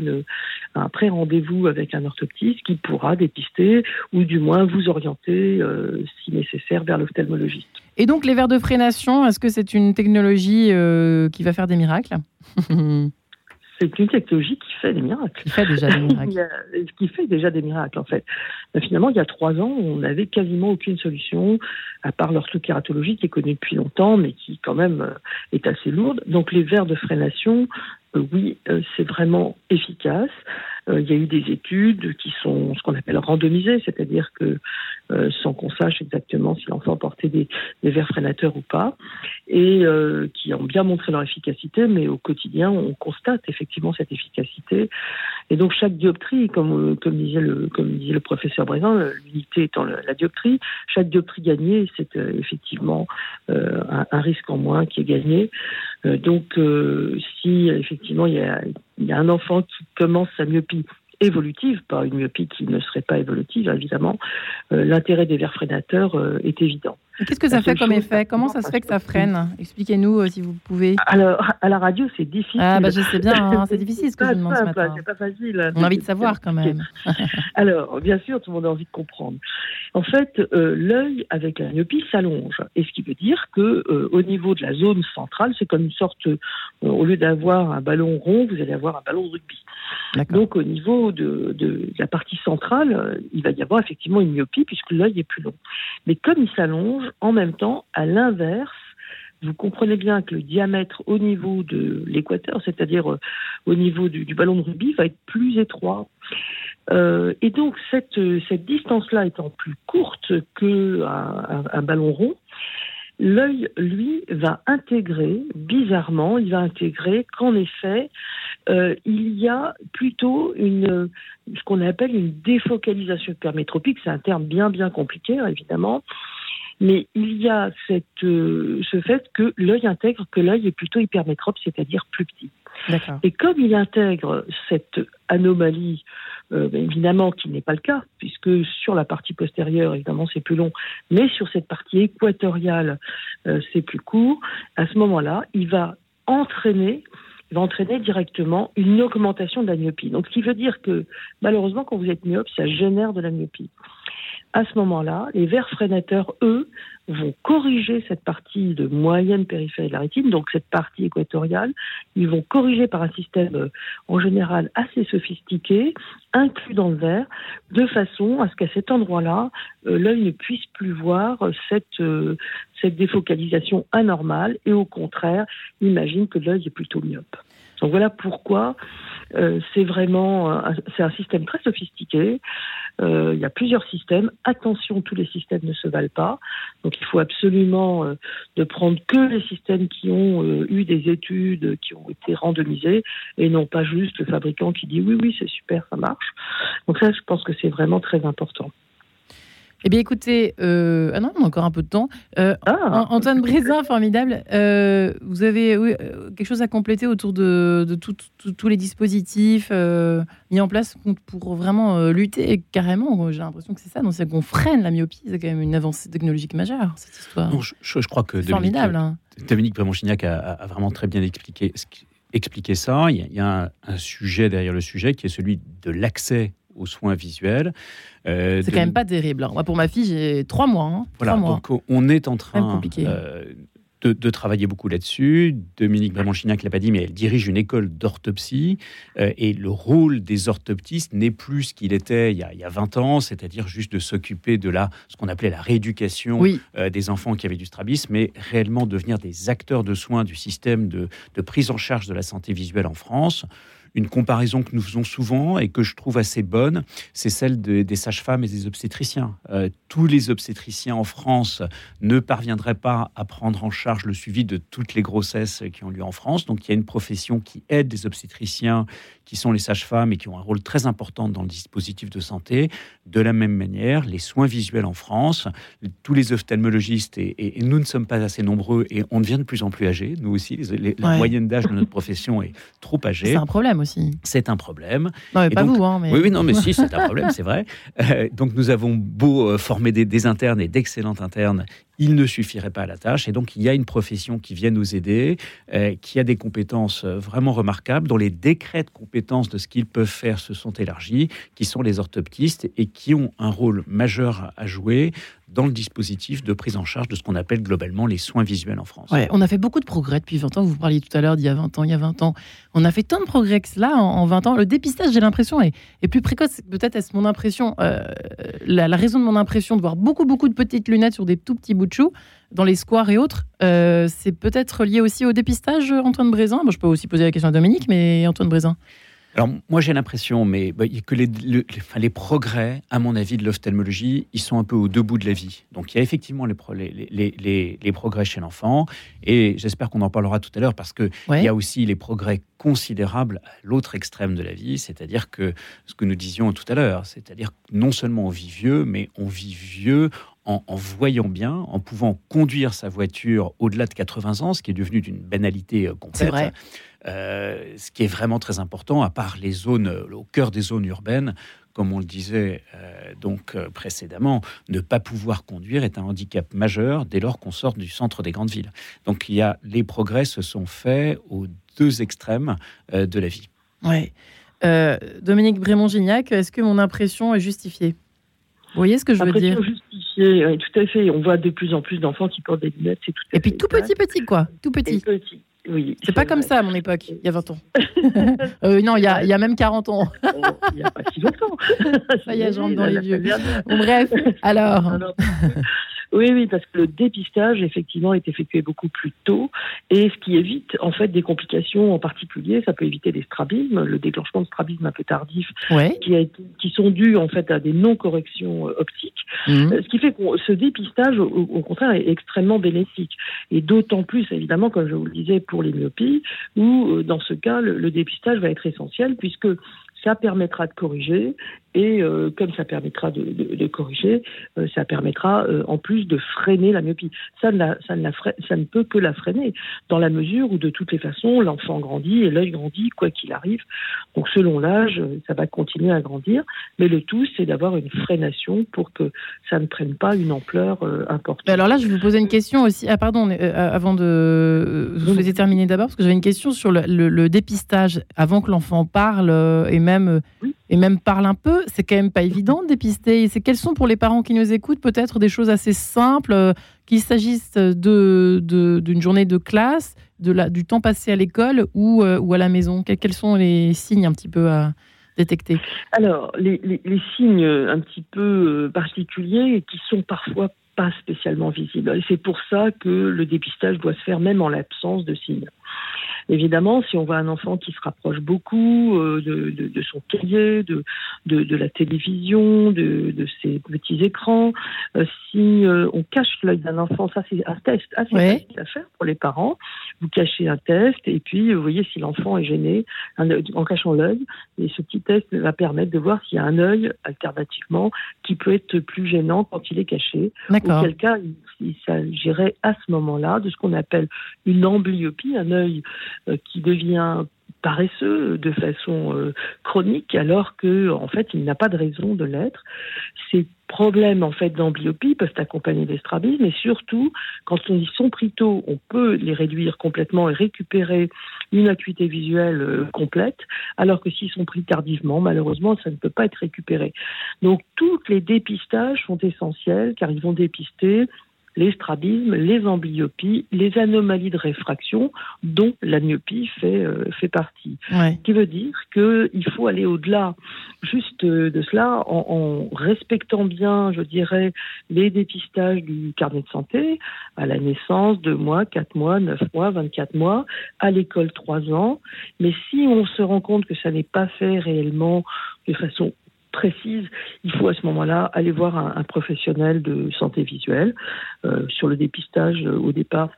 un pré-rendez-vous avec un orthoptiste qui pourra dépister ou du moins vous orienter, euh, si nécessaire, vers l'ophtalmologiste. Et donc les verres de freination, est-ce que c'est une technologie euh, qui va faire des miracles? c'est une technologie qui fait des miracles. Qui fait déjà des miracles. qui fait déjà des miracles, en fait. finalement, il y a trois ans, on n'avait quasiment aucune solution, à part l'orthokératologie qui est connue depuis longtemps, mais qui quand même euh, est assez lourde. Donc les verres de freination, euh, oui, euh, c'est vraiment efficace. Euh, il y a eu des études qui sont ce qu'on appelle randomisées, c'est-à-dire que euh, sans qu'on sache exactement si l'enfant portait des, des verres freinateurs ou pas, et euh, qui ont bien montré leur efficacité, mais au quotidien, on constate effectivement cette efficacité. Et donc chaque dioptrie, comme, disait, le, professeur Brézin, l'unité étant la dioptrie, chaque dioptrie gagnée, c'est effectivement un, risque en moins qui est gagné. Donc si effectivement il y a, il y a un enfant qui commence sa myopie évolutive, pas une myopie qui ne serait pas évolutive, évidemment, euh, l'intérêt des verres freinateurs euh, est évident. Qu'est-ce que ça fait comme effet? Comment ça se fait que ça freine? Expliquez-nous si vous pouvez. Alors, à la radio, c'est difficile. Ah, bah, je sais bien, hein, c'est difficile ce que je demande ce matin. C'est pas facile. On a envie de savoir quand même. Alors, bien sûr, tout le monde a envie de comprendre. En fait, l'œil avec la myopie s'allonge. Et ce qui veut dire que au niveau de la zone centrale, c'est comme une sorte, au lieu d'avoir un ballon rond, vous allez avoir un ballon de rugby. Donc au niveau de, la partie centrale, euh, il va y avoir effectivement une myopie puisque l'œil est plus long. Mais comme il s'allonge, en même temps, à l'inverse, vous comprenez bien que le diamètre au niveau de l'équateur, c'est-à-dire euh, au niveau du, ballon de rugby, va être plus étroit. Euh, et donc cette, cette distance-là étant plus courte qu'un un ballon rond, l'œil, lui, va intégrer, bizarrement, il va intégrer qu'en effet, euh, il y a plutôt une, ce qu'on appelle une défocalisation hypermétropique. C'est un terme bien, bien compliqué, hein, évidemment. Mais il y a cette, euh, ce fait que l'œil intègre que l'œil est plutôt hypermétrope, c'est-à-dire plus petit. Et comme il intègre cette anomalie, euh, ben, évidemment qui n'est pas le cas, puisque sur la partie postérieure, évidemment, c'est plus long, mais sur cette partie équatoriale, euh, c'est plus court, à ce moment-là, il va entraîner va entraîner directement une augmentation de la myopie. Donc, ce qui veut dire que, malheureusement, quand vous êtes myope, ça génère de la myopie à ce moment-là, les vers freinateurs, eux, vont corriger cette partie de moyenne périphérie de la rétine, donc cette partie équatoriale. Ils vont corriger par un système euh, en général assez sophistiqué, inclus dans le verre, de façon à ce qu'à cet endroit-là, euh, l'œil ne puisse plus voir cette, euh, cette défocalisation anormale et au contraire, imagine que l'œil est plutôt myope. Donc voilà pourquoi euh, c'est vraiment c'est un système très sophistiqué. Euh, il y a plusieurs systèmes. Attention, tous les systèmes ne se valent pas. Donc il faut absolument euh, ne prendre que les systèmes qui ont eu des études, qui ont été randomisées, et non pas juste le fabricant qui dit oui oui c'est super ça marche. Donc ça je pense que c'est vraiment très important. Eh bien, écoutez, euh, ah non, on a encore un peu de temps. Euh, ah. Antoine Brézin, formidable. Euh, vous avez quelque chose à compléter autour de, tous les dispositifs mis en place pour vraiment lutter carrément. J'ai l'impression que c'est ça. c'est qu'on freine la myopie. C'est quand même une avancée technologique majeure, cette histoire. je, crois que Dominique, formidable. Hein. Dominique a, vraiment très bien expliqué, expliqué ça. Il y a, un sujet derrière le sujet qui est celui de l'accès aux soins visuels. Euh, c'est quand même pas terrible. Hein. Moi, pour ma fille, j'ai trois mois. Hein. Voilà, donc on est en train euh, de, travailler beaucoup là-dessus. Dominique Bramont-Chignac l'a pas dit, mais elle dirige une école d'orthopsie. Euh, et le rôle des orthoptistes n'est plus ce qu'il était il y, a, 20 ans, c'est-à-dire juste de s'occuper de la, ce qu'on appelait la rééducation des enfants qui avaient du strabisme, mais réellement devenir des acteurs de soins du système de, de prise en charge de la santé visuelle en France une comparaison que nous faisons souvent et que je trouve assez bonne, c'est celle des sages-femmes et des obstétriciens. Euh, tous les obstétriciens en France ne parviendraient pas à prendre en charge le suivi de toutes les grossesses qui ont lieu en France. Donc il y a une profession qui aide les obstétriciens, qui sont les sages-femmes et qui ont un rôle très important dans le dispositif de santé. De la même manière, les soins visuels en France, tous les ophtalmologistes, et, nous ne sommes pas assez nombreux et on devient de plus en plus âgés, nous aussi, la moyenne d'âge de notre profession est trop âgée. C'est un problème aussi. C'est un problème. Non, mais pas vous, hein, Oui, oui, non, mais si, c'est un problème, c'est vrai. Euh, donc nous avons beau euh, former des, des internes et d'excellents internes, il ne suffirait pas à la tâche. Et donc, il y a une profession qui vient nous aider, euh, qui a des compétences euh, vraiment remarquables, dont les décrets de compétences de ce qu'ils peuvent faire se sont élargis, qui sont les orthoptistes et qui ont un rôle majeur à jouer dans le dispositif de prise en charge de ce qu'on appelle globalement les soins visuels en France. On a fait beaucoup de progrès depuis 20 ans. Vous parliez tout à l'heure d'il y a 20 ans, il y a 20 ans. On a fait tant de progrès que cela en, 20 ans. Le dépistage, j'ai l'impression, est, plus précoce. Peut-être est-ce mon impression, euh, la, raison de mon impression de voir beaucoup, beaucoup de petites lunettes sur des tout petits bouts dans les squares et autres, euh, c'est peut-être lié aussi au dépistage, Antoine Brézin? je peux aussi poser la question à Dominique, mais Antoine Brézin. Alors moi j'ai l'impression, mais bah, que les, les, progrès, à mon avis, de l'ophtalmologie, ils sont un peu au debout de la vie. Donc il y a effectivement les, progrès chez l'enfant, et j'espère qu'on en parlera tout à l'heure parce que il y a aussi les progrès considérables à l'autre extrême de la vie, c'est-à-dire que ce que nous disions tout à l'heure, c'est-à-dire non seulement on vit vieux, mais on vit vieux en, voyant bien, en pouvant conduire sa voiture au-delà de 80 ans, ce qui est devenu d'une banalité euh, complète. C'est vrai. Euh, ce qui est vraiment très important, à part les zones, au cœur des zones urbaines, comme on le disait euh, donc précédemment, ne pas pouvoir conduire est un handicap majeur dès lors qu'on sort du centre des grandes villes. Donc il y a les progrès se sont faits aux deux extrêmes de la vie. Oui. Dominique Brémond-Gignac, est-ce que mon impression est justifiée? Vous voyez ce que je veux dire justifiée, oui, tout à fait. On voit de plus en plus d'enfants qui portent des lunettes. Tout Et puis tout petit, petit, quoi. Tout petit. petit. Oui, c'est pas comme ça à mon époque, il y a 20 ans. euh, non, il y, a, il y, a, même 40 ans. il n'y a pas si longtemps. ça y est, j'entre dans les vieux. bref, alors. Oui, oui, parce que le dépistage, effectivement, est effectué beaucoup plus tôt, et ce qui évite, en fait, des complications en particulier, ça peut éviter des strabismes, le déclenchement de strabismes un peu tardifs, qui, a qui, sont dus, en fait, à des non-corrections euh, optiques, mhm. euh, ce qui fait que ce dépistage, au, contraire, est extrêmement bénéfique. Et d'autant plus, évidemment, comme je vous le disais, pour les myopies, où, euh, dans ce cas, le dépistage va être essentiel, puisque ça permettra de corriger et euh, comme ça permettra de, de, de corriger, euh, ça permettra euh, en plus de freiner la myopie. Ça ne, la, ça, ne la ça ne peut que la freiner dans la mesure où de toutes les façons l'enfant grandit et l'œil grandit quoi qu'il arrive. Donc selon l'âge, ça va continuer à grandir, mais le tout c'est d'avoir une freination pour que ça ne prenne pas une ampleur importante. Alors là, je vais vous poser une question aussi. Ah pardon, avant de vous souhaitez terminer d'abord parce que j'avais une question sur le, le, dépistage avant que l'enfant parle et même et même parle un peu, c'est quand même pas évident de dépister. C'est quelles sont pour les parents qui nous écoutent peut-être des choses assez simples, euh, qu'il s'agisse de, d'une journée de classe, de la, du temps passé à l'école ou, euh, ou à la maison. Quels, sont les signes un petit peu à détecter? Alors, les, les, signes un petit peu euh, particuliers qui sont parfois pas spécialement visibles. Et c'est pour ça que le dépistage doit se faire même en l'absence de signes. Évidemment, si on voit un enfant qui se rapproche beaucoup euh, de, de, de, son cahier, de, de, la télévision, de, ses petits écrans, euh, si euh, on cache l'œil d'un enfant, ça c'est un test assez facile à faire pour les parents. Vous cachez un test et puis vous voyez si l'enfant est gêné en cachant l'œil. Et ce petit test va permettre de voir s'il y a un œil alternativement qui peut être plus gênant quand il est caché. Auquel cas, il s'agirait à ce moment-là de ce qu'on appelle une amblyopie, un œil euh, qui devient paresseux de façon euh, chronique alors que en fait il n'a pas de raison de l'être. Ces problèmes en fait d'amblyopie peuvent accompagner des strabismes et surtout quand on sont pris tôt, on peut les réduire complètement et récupérer une acuité visuelle euh, complète alors que s'ils sont pris tardivement, malheureusement ça ne peut pas être récupéré. Donc tous les dépistages sont essentiels car ils vont dépister les strabismes, les amblyopies, les anomalies de réfraction, dont la myopie fait, euh, fait partie. Ce qui veut dire qu'il faut aller au-delà juste de cela en, respectant bien, je dirais, les dépistages du carnet de santé à la naissance, 2 mois, 4 mois, 9 mois, 24 mois, à l'école 3 ans. Mais si on se rend compte que ça n'est pas fait réellement de façon précise, il faut à ce moment-là aller voir un, professionnel de santé visuelle. Euh, sur le dépistage, euh, au départ,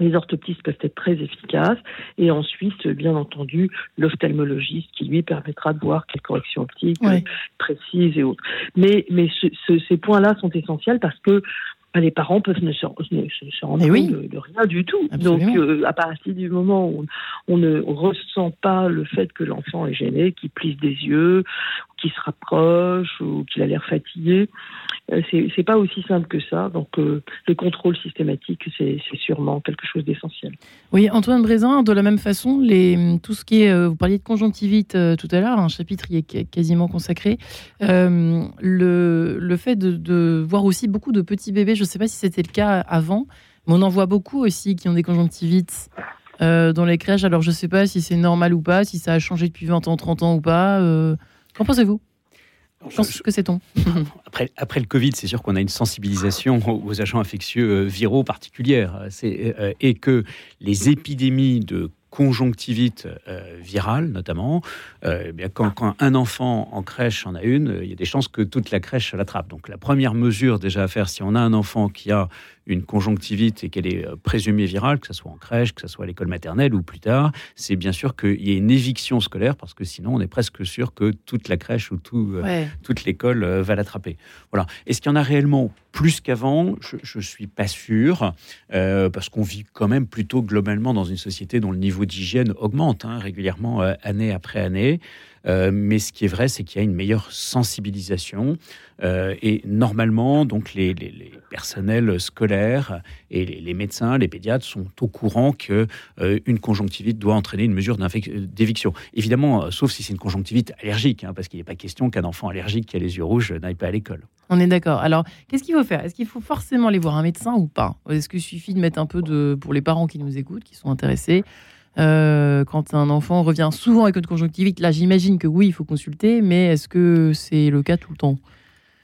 les orthoptistes peuvent être très efficaces et ensuite, bien entendu, l'ophtalmologiste qui lui permettra de voir quelles corrections optiques précises et autres. Mais, mais ces points-là sont essentiels parce que les parents peuvent ne se, rendre compte de, rien du tout. Donc, euh, à partir du moment où on, ne ressent pas le fait que l'enfant est gêné, qu'il plisse des yeux, qu'il se rapproche ou qu'il a l'air fatigué, euh, c'est pas aussi simple que ça. Donc, euh, le contrôle systématique, c'est sûrement quelque chose d'essentiel. Oui, Antoine Brézin, de la même façon, les, tout ce qui est, vous parliez de conjonctivite tout à l'heure, un chapitre y est quasiment consacré. le, le fait de, de, voir aussi beaucoup de petits bébés, je ne sais pas si c'était le cas avant, mais on en voit beaucoup aussi qui ont des conjonctivites euh, dans les crèches. Alors je ne sais pas si c'est normal ou pas, si ça a changé depuis 20 ans, 30 ans ou pas. Euh, qu'en pensez-vous? Que c'est-on après, après le Covid, c'est sûr qu'on a une sensibilisation aux agents infectieux euh, viraux particulière. et que les épidémies de conjonctivite euh, virale notamment, euh, eh bien quand, quand, un enfant en crèche en a une, il y a des chances que toute la crèche l'attrape. Donc la première mesure déjà à faire, si on a un enfant qui a une conjonctivite et qu'elle est euh, présumée virale, que ce soit en crèche, que ce soit à l'école maternelle ou plus tard, c'est bien sûr qu'il y ait une éviction scolaire parce que sinon on est presque sûr que toute la crèche ou tout, euh, toute l'école euh, va l'attraper. Voilà. Est-ce qu'il y en a réellement plus qu'avant? Je ne suis pas sûr parce qu'on vit quand même plutôt globalement dans une société dont le niveau niveau d'hygiène augmente hein, régulièrement, année après année. Euh, mais ce qui est vrai, c'est qu'il y a une meilleure sensibilisation. Euh, et normalement, donc les, personnels scolaires et les, médecins, les pédiatres sont au courant que euh, une conjonctivite doit entraîner une mesure d'éviction. Évidemment, sauf si c'est une conjonctivite allergique, hein, parce qu'il n'est pas question qu'un enfant allergique qui a les yeux rouges n'aille pas à l'école. On est d'accord. Alors, qu'est-ce qu'il faut faire? Est-ce qu'il faut forcément aller voir un médecin ou pas? Est-ce qu'il suffit de mettre un peu de, pour les parents qui nous écoutent, qui sont intéressés, euh, quand un enfant revient souvent avec une conjonctivite, là j'imagine que oui, il faut consulter, mais est-ce que c'est le cas tout le temps?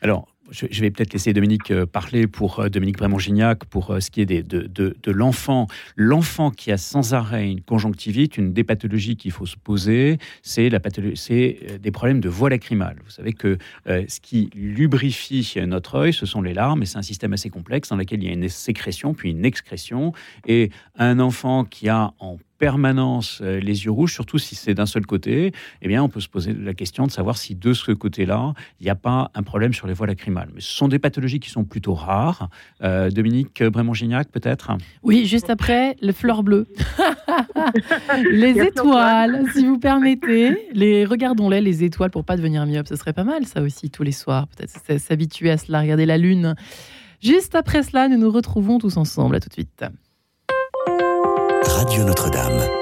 Alors, je vais peut-être laisser Dominique euh, parler pour euh, Dominique Brémond-Gignac pour ce qui est des, de, de, l'enfant. L'enfant qui a sans arrêt une conjonctivite, une des pathologies qu'il faut se poser, c'est des problèmes de voie lacrymale. Vous savez que ce qui lubrifie notre œil, ce sont les larmes, et c'est un système assez complexe dans lequel il y a une sécrétion puis une excrétion. Et un enfant qui a en permanence euh, les yeux rouges, surtout si c'est d'un seul côté, eh bien, on peut se poser la question de savoir si de ce côté-là, il n'y a pas un problème sur les voies lacrymales. Mais ce sont des pathologies qui sont plutôt rares. Euh, Dominique Brémond-Gignac, peut-être? Oui, juste après, le fleur bleu. les étoiles, si vous permettez. Les, regardons-les, les étoiles, pour pas devenir myope. Ce serait pas mal, ça aussi, tous les soirs. Peut-être s'habituer à cela, regarder la lune. Juste après cela, nous nous retrouvons tous ensemble. À tout de suite. Radio Notre-Dame.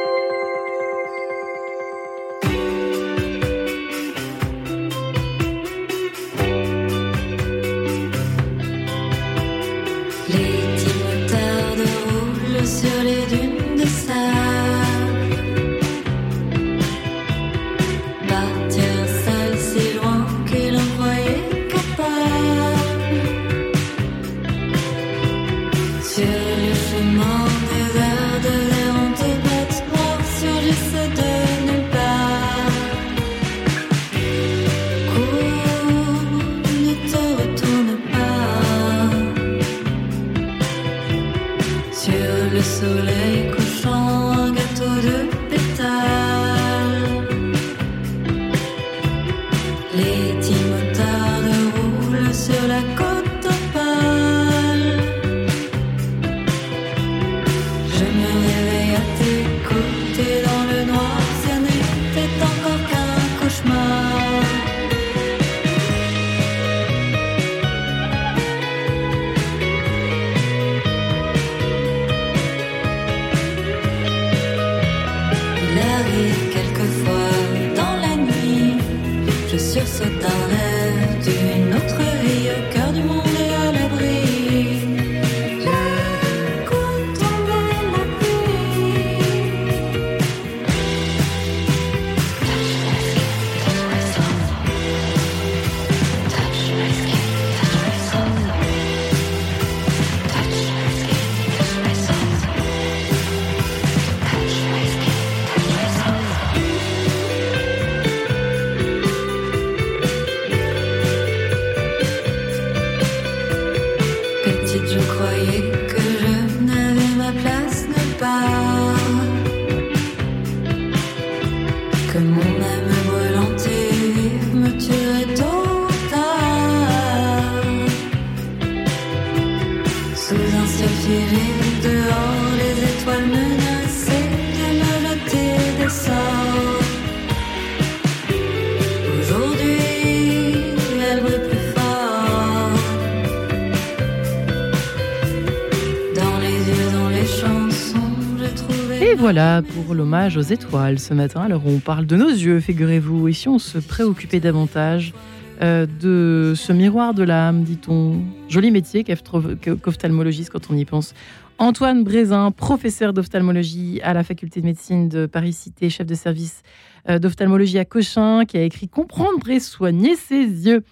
Voilà pour l'hommage aux étoiles ce matin. Alors on parle de nos yeux, figurez-vous. Et si on se préoccupait davantage euh, de ce miroir de l'âme, dit-on Joli métier qu'ophtalmologiste quand on y pense. Antoine Brézin, professeur d'ophtalmologie à la faculté de médecine de Paris-Cité, chef de service euh, d'ophtalmologie à Cochin, qui a écrit Comprendre et soigner ses yeux.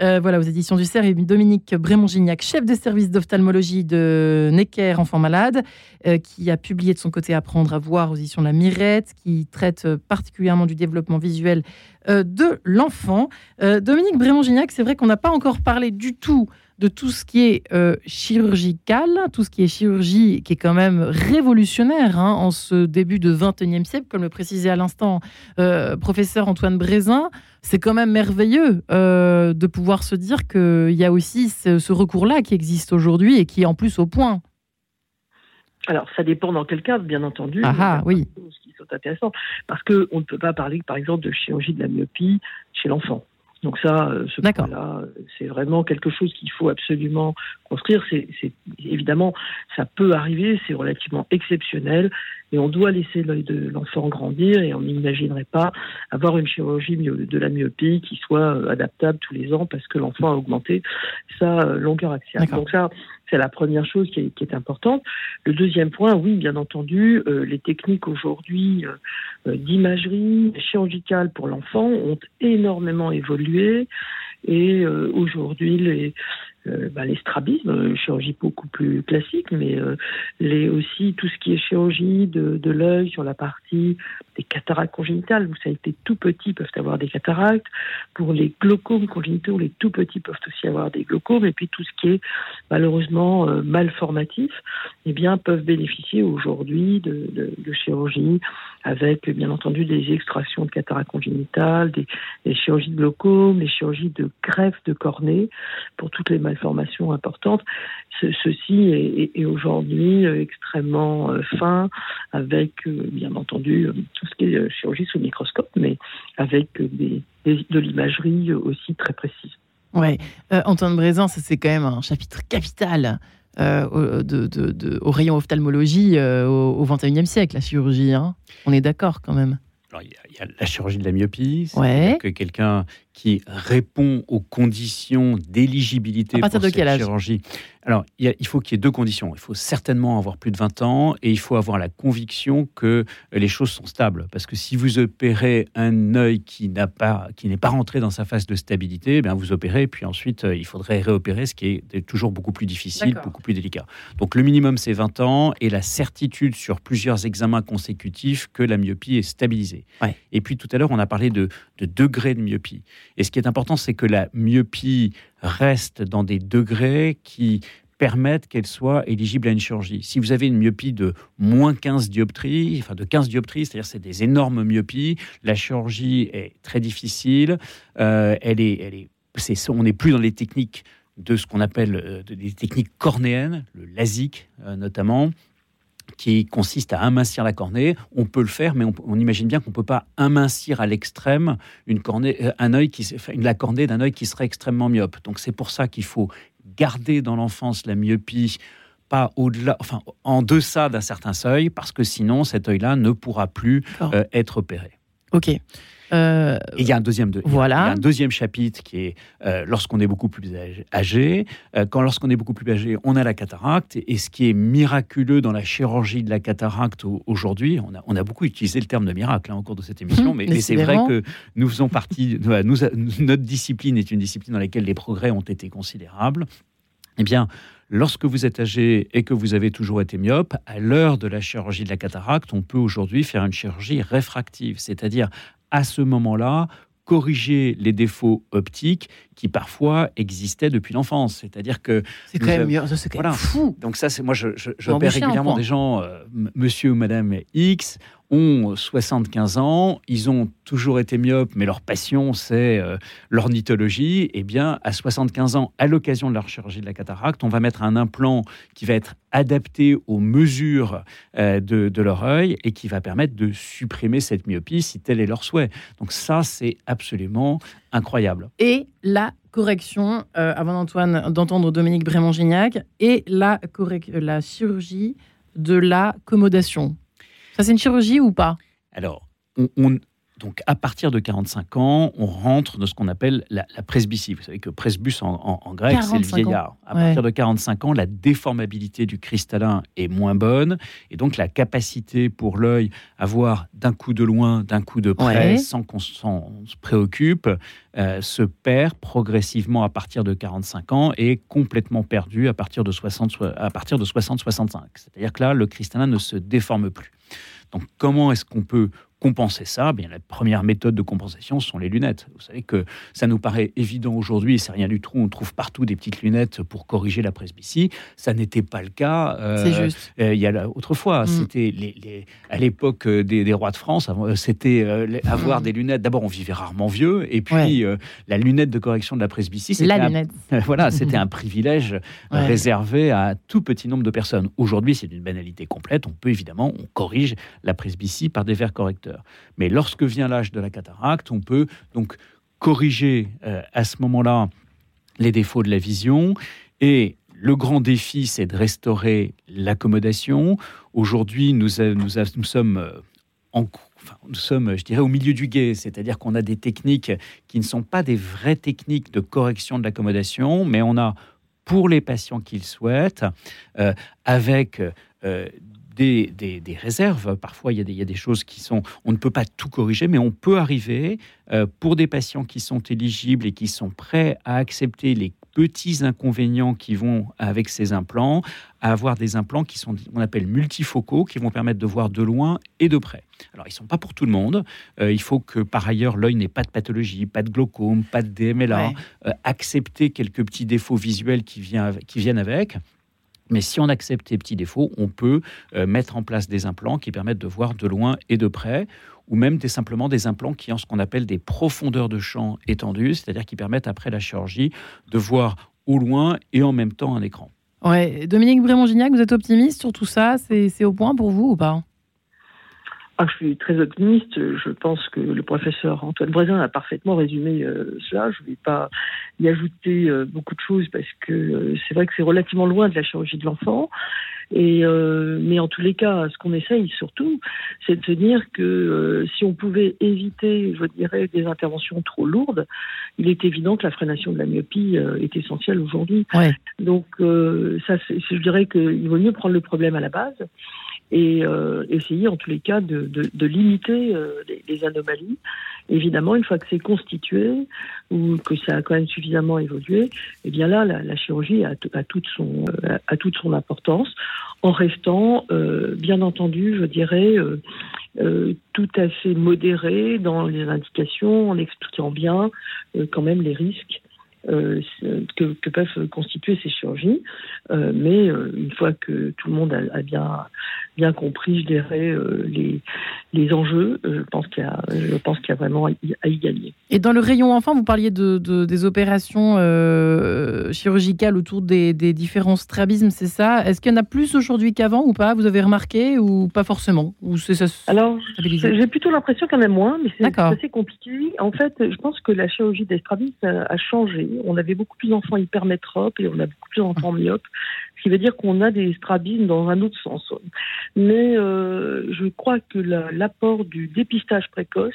Euh, voilà, aux éditions du CERF, Dominique Brémond-Gignac, chef de service d'ophtalmologie de Necker Enfants Malades, euh, qui a publié de son côté Apprendre à voir aux éditions de la Mirette, qui traite euh, particulièrement du développement visuel de l'enfant. Dominique Brémond-Gignac, c'est vrai qu'on n'a pas encore parlé du tout de tout ce qui est euh, chirurgical, tout ce qui est chirurgie, qui est quand même révolutionnaire hein, en ce début de 21e siècle, comme le précisait à l'instant euh, professeur Antoine Brézin. C'est quand même merveilleux euh, de pouvoir se dire qu'il y a aussi ce, recours-là qui existe aujourd'hui et qui est en plus au point. alors, ça dépend dans quel cadre, bien entendu. Ah, ah oui. Ce qui sont intéressants. Parce qu'on ne peut pas parler, par exemple, de chirurgie de la myopie chez l'enfant. Donc ça, euh, ce point-là, c'est vraiment quelque chose qu'il faut absolument construire. C'est évidemment, ça peut arriver, c'est relativement exceptionnel, et on doit laisser l'œil de l'enfant grandir, et on n'imaginerait pas avoir une chirurgie de la myopie qui soit euh, adaptable tous les ans parce que l'enfant a augmenté sa euh, longueur axiale. Donc ça, c'est la première chose qui est, importante. Le deuxième point, oui, bien entendu, euh, les techniques aujourd'hui euh, euh, d'imagerie chirurgicale pour l'enfant ont énormément évolué. Et aujourd'hui, les, bah, les strabismes, chirurgie beaucoup plus classique, mais les, aussi tout ce qui est chirurgie de, de l'œil sur la partie des cataractes congénitales. Vous savez, les tout petits peuvent avoir des cataractes. Pour les glaucomes congénitaux, les tout petits peuvent aussi avoir des glaucomes. Et puis tout ce qui est malheureusement malformatif, eh bien, peuvent bénéficier aujourd'hui de, chirurgie avec, bien entendu, des extractions de cataractes congénitales, des, chirurgies de glaucome, des chirurgies de greffe de cornée pour toutes les malformations importantes. ceci est, aujourd'hui euh, extrêmement euh, fin, avec euh, bien entendu ce qui est chirurgie sous microscope, mais avec de l'imagerie aussi très précise. Ouais, Antoine Brézin, ça c'est quand même un chapitre capital au, de, au, rayon ophtalmologie au, XXIe siècle, la chirurgie. Hein. On est d'accord quand même. Alors, il y, a la chirurgie de la myopie, c'est que quelqu'un qui répond aux conditions d'éligibilité pour cette chirurgie. Alors, il, faut qu'il y ait deux conditions. Il faut certainement avoir plus de 20 ans et il faut avoir la conviction que les choses sont stables. Parce que si vous opérez un œil qui n'a pas, qui n'est pas rentré dans sa phase de stabilité, eh bien vous opérez, puis ensuite euh, il faudrait réopérer, ce qui est toujours beaucoup plus difficile, beaucoup plus délicat. Donc le minimum c'est 20 ans et la certitude sur plusieurs examens consécutifs que la myopie est stabilisée. Et puis tout à l'heure on a parlé de, de degrés de myopie. Et ce qui est important, c'est que la myopie reste dans des degrés qui permettent qu'elle soit éligible à une chirurgie. Si vous avez une myopie de moins 15 dioptries, enfin de 15 dioptries, c'est-à-dire c'est des énormes myopies, la chirurgie est très difficile, euh, elle est, elle est, on n'est plus dans les techniques de ce qu'on appelle euh, des techniques cornéennes, le LASIK euh, notamment, qui consiste à amincir la cornée. On peut le faire, mais on, imagine bien qu'on ne peut pas amincir à l'extrême une cornée, euh, un œil qui, la cornée d'un œil qui serait extrêmement myope. Donc c'est pour ça qu'il faut garder dans l'enfance la myopie pas au-delà, enfin en deçà d'un certain seuil, parce que sinon cet œil-là ne pourra plus euh, être opéré. Ok. Euh, il y a un deuxième, voilà. un deuxième chapitre qui est euh, lorsqu'on est beaucoup plus âgé. Euh, quand lorsqu'on est beaucoup plus âgé, on a la cataracte. Et, ce qui est miraculeux dans la chirurgie de la cataracte aujourd'hui, on a, on a beaucoup utilisé le terme de miracle hein, au cours de cette émission, mais, mais c'est vrai que nous faisons partie, nous, notre discipline est une discipline dans laquelle les progrès ont été considérables. Eh bien, Lorsque vous êtes âgé et que vous avez toujours été myope, à l'heure de la chirurgie de la cataracte, on peut aujourd'hui faire une chirurgie réfractive, c'est-à-dire à ce moment-là, corriger les défauts optiques qui parfois existaient depuis l'enfance. C'est-à-dire que c'est quand même, c'est fou. Donc ça, c'est moi, je, je, régulièrement des gens, euh, Monsieur ou Madame X, ont 75 ans, ils ont toujours été myopes, mais leur passion, c'est euh, l'ornithologie. Eh bien, à 75 ans, à l'occasion de leur chirurgie de la cataracte, on va mettre un implant qui va être adapté aux mesures euh, de, leur œil et qui va permettre de supprimer cette myopie si tel est leur souhait. Donc ça, c'est absolument incroyable. Et la correction, euh, avant d'entendre Dominique Brémond-Gignac, et la, la chirurgie de l'accommodation. Ça, c'est une chirurgie ou pas? Alors, on, donc, à partir de 45 ans, on rentre dans ce qu'on appelle la, presbytie. Vous savez que presbus en, grec, c'est le vieillard. À partir de 45 ans, la déformation du cristallin est moins bonne. Et donc, la capacité pour l'œil à voir d'un coup de loin, d'un coup de près, sans qu'on se préoccupe, euh, se perd progressivement à partir de 45 ans et complètement perdu à partir de 60-65. C'est-à-dire que là, le cristallin ne se déforme plus. Donc comment est-ce qu'on peut compenser ça, bien la première méthode de compensation sont les lunettes. Vous savez que ça nous paraît évident aujourd'hui, c'est rien du tout. On trouve partout des petites lunettes pour corriger la presbytie. Ça n'était pas le cas. Euh, c'est juste. Euh, il y a autrefois, mm. c'était les, à l'époque euh, des, rois de France, c'était avoir mm. des lunettes. D'abord, on vivait rarement vieux, et puis la lunette de correction de la presbytie, c'était la lunette. voilà, c'était un privilège réservé à tout petit nombre de personnes. Aujourd'hui, c'est une banalité complète. On peut évidemment, on corrige la presbytie par des verres correcteurs. Mais lorsque vient l'âge de la cataracte, on peut donc corriger euh, à ce moment-là les défauts de la vision. Et le grand défi, c'est de restaurer l'accommodation. Aujourd'hui, nous, sommes euh, je dirais, au milieu du guet, c'est-à-dire qu'on a des techniques qui ne sont pas des vraies techniques de correction de l'accommodation, mais on a, pour les patients qu'ils souhaitent, euh, avec des, réserves. Parfois, il y, a des, il y, a des, choses qui sont... On ne peut pas tout corriger, mais on peut arriver, euh, pour des patients qui sont éligibles et qui sont prêts à accepter les petits inconvénients qui vont avec ces implants, à avoir des implants qui sont, on appelle multifocaux, qui vont permettre de voir de loin et de près. Alors, ils ne sont pas pour tout le monde. Euh, il faut que, par ailleurs, l'œil n'ait pas de pathologie, pas de glaucome, pas de DMLA, euh, accepter quelques petits défauts visuels qui, qui viennent avec. Mais si on accepte les petits défauts, on peut euh, mettre en place des implants qui permettent de voir de loin et de près, ou même des, simplement des implants qui ont ce qu'on appelle des profondeurs de champ étendues, c'est-à-dire qui permettent après la chirurgie de voir au loin et en même temps un écran. Ouais. Dominique Brémond-Gignac, vous êtes optimiste sur tout ça? C'est au point pour vous ou pas? Ah, je suis très optimiste. Je pense que le professeur Antoine Brézin a parfaitement résumé euh, cela. Je ne vais pas y ajouter euh, beaucoup de choses parce que euh, c'est vrai que c'est relativement loin de la chirurgie de l'enfant. Et mais en tous les cas, ce qu'on essaye surtout, c'est de se dire que si on pouvait éviter, je dirais, des interventions trop lourdes, il est évident que la freination de la myopie est essentielle aujourd'hui. Donc ça, je dirais qu'il vaut mieux prendre le problème à la base et euh, essayer en tous les cas de, de, de limiter euh, les, les, anomalies. Évidemment, une fois que c'est constitué ou que ça a quand même suffisamment évolué, eh bien là, la, la chirurgie a, a, toute son, a toute son importance, en restant, euh, bien entendu, je dirais, euh, euh, tout à fait modéré dans les indications, en expliquant bien quand même les risques euh, que, que, peuvent constituer ces chirurgies. Euh, mais euh, une fois que tout le monde a, a bien, bien compris, je dirais, les, les enjeux, je pense qu'il y, a, je pense qu'il y a vraiment à y, gagner. Et dans le rayon enfant, vous parliez de, de des opérations chirurgicales autour des, des, différents strabismes, c'est ça? Est-ce qu'il y en a plus aujourd'hui qu'avant ou pas? Vous avez remarqué ou pas forcément? Ou c'est ça Alors, j'ai plutôt l'impression qu'il y en a moins, mais c'est assez compliqué. En fait, je pense que la chirurgie des strabismes a changé on avait beaucoup plus d'enfants hypermétropes et on a beaucoup plus d'enfants myopes, ce qui veut dire qu'on a des strabismes dans un autre sens. Mais euh, je crois que l'apport du dépistage précoce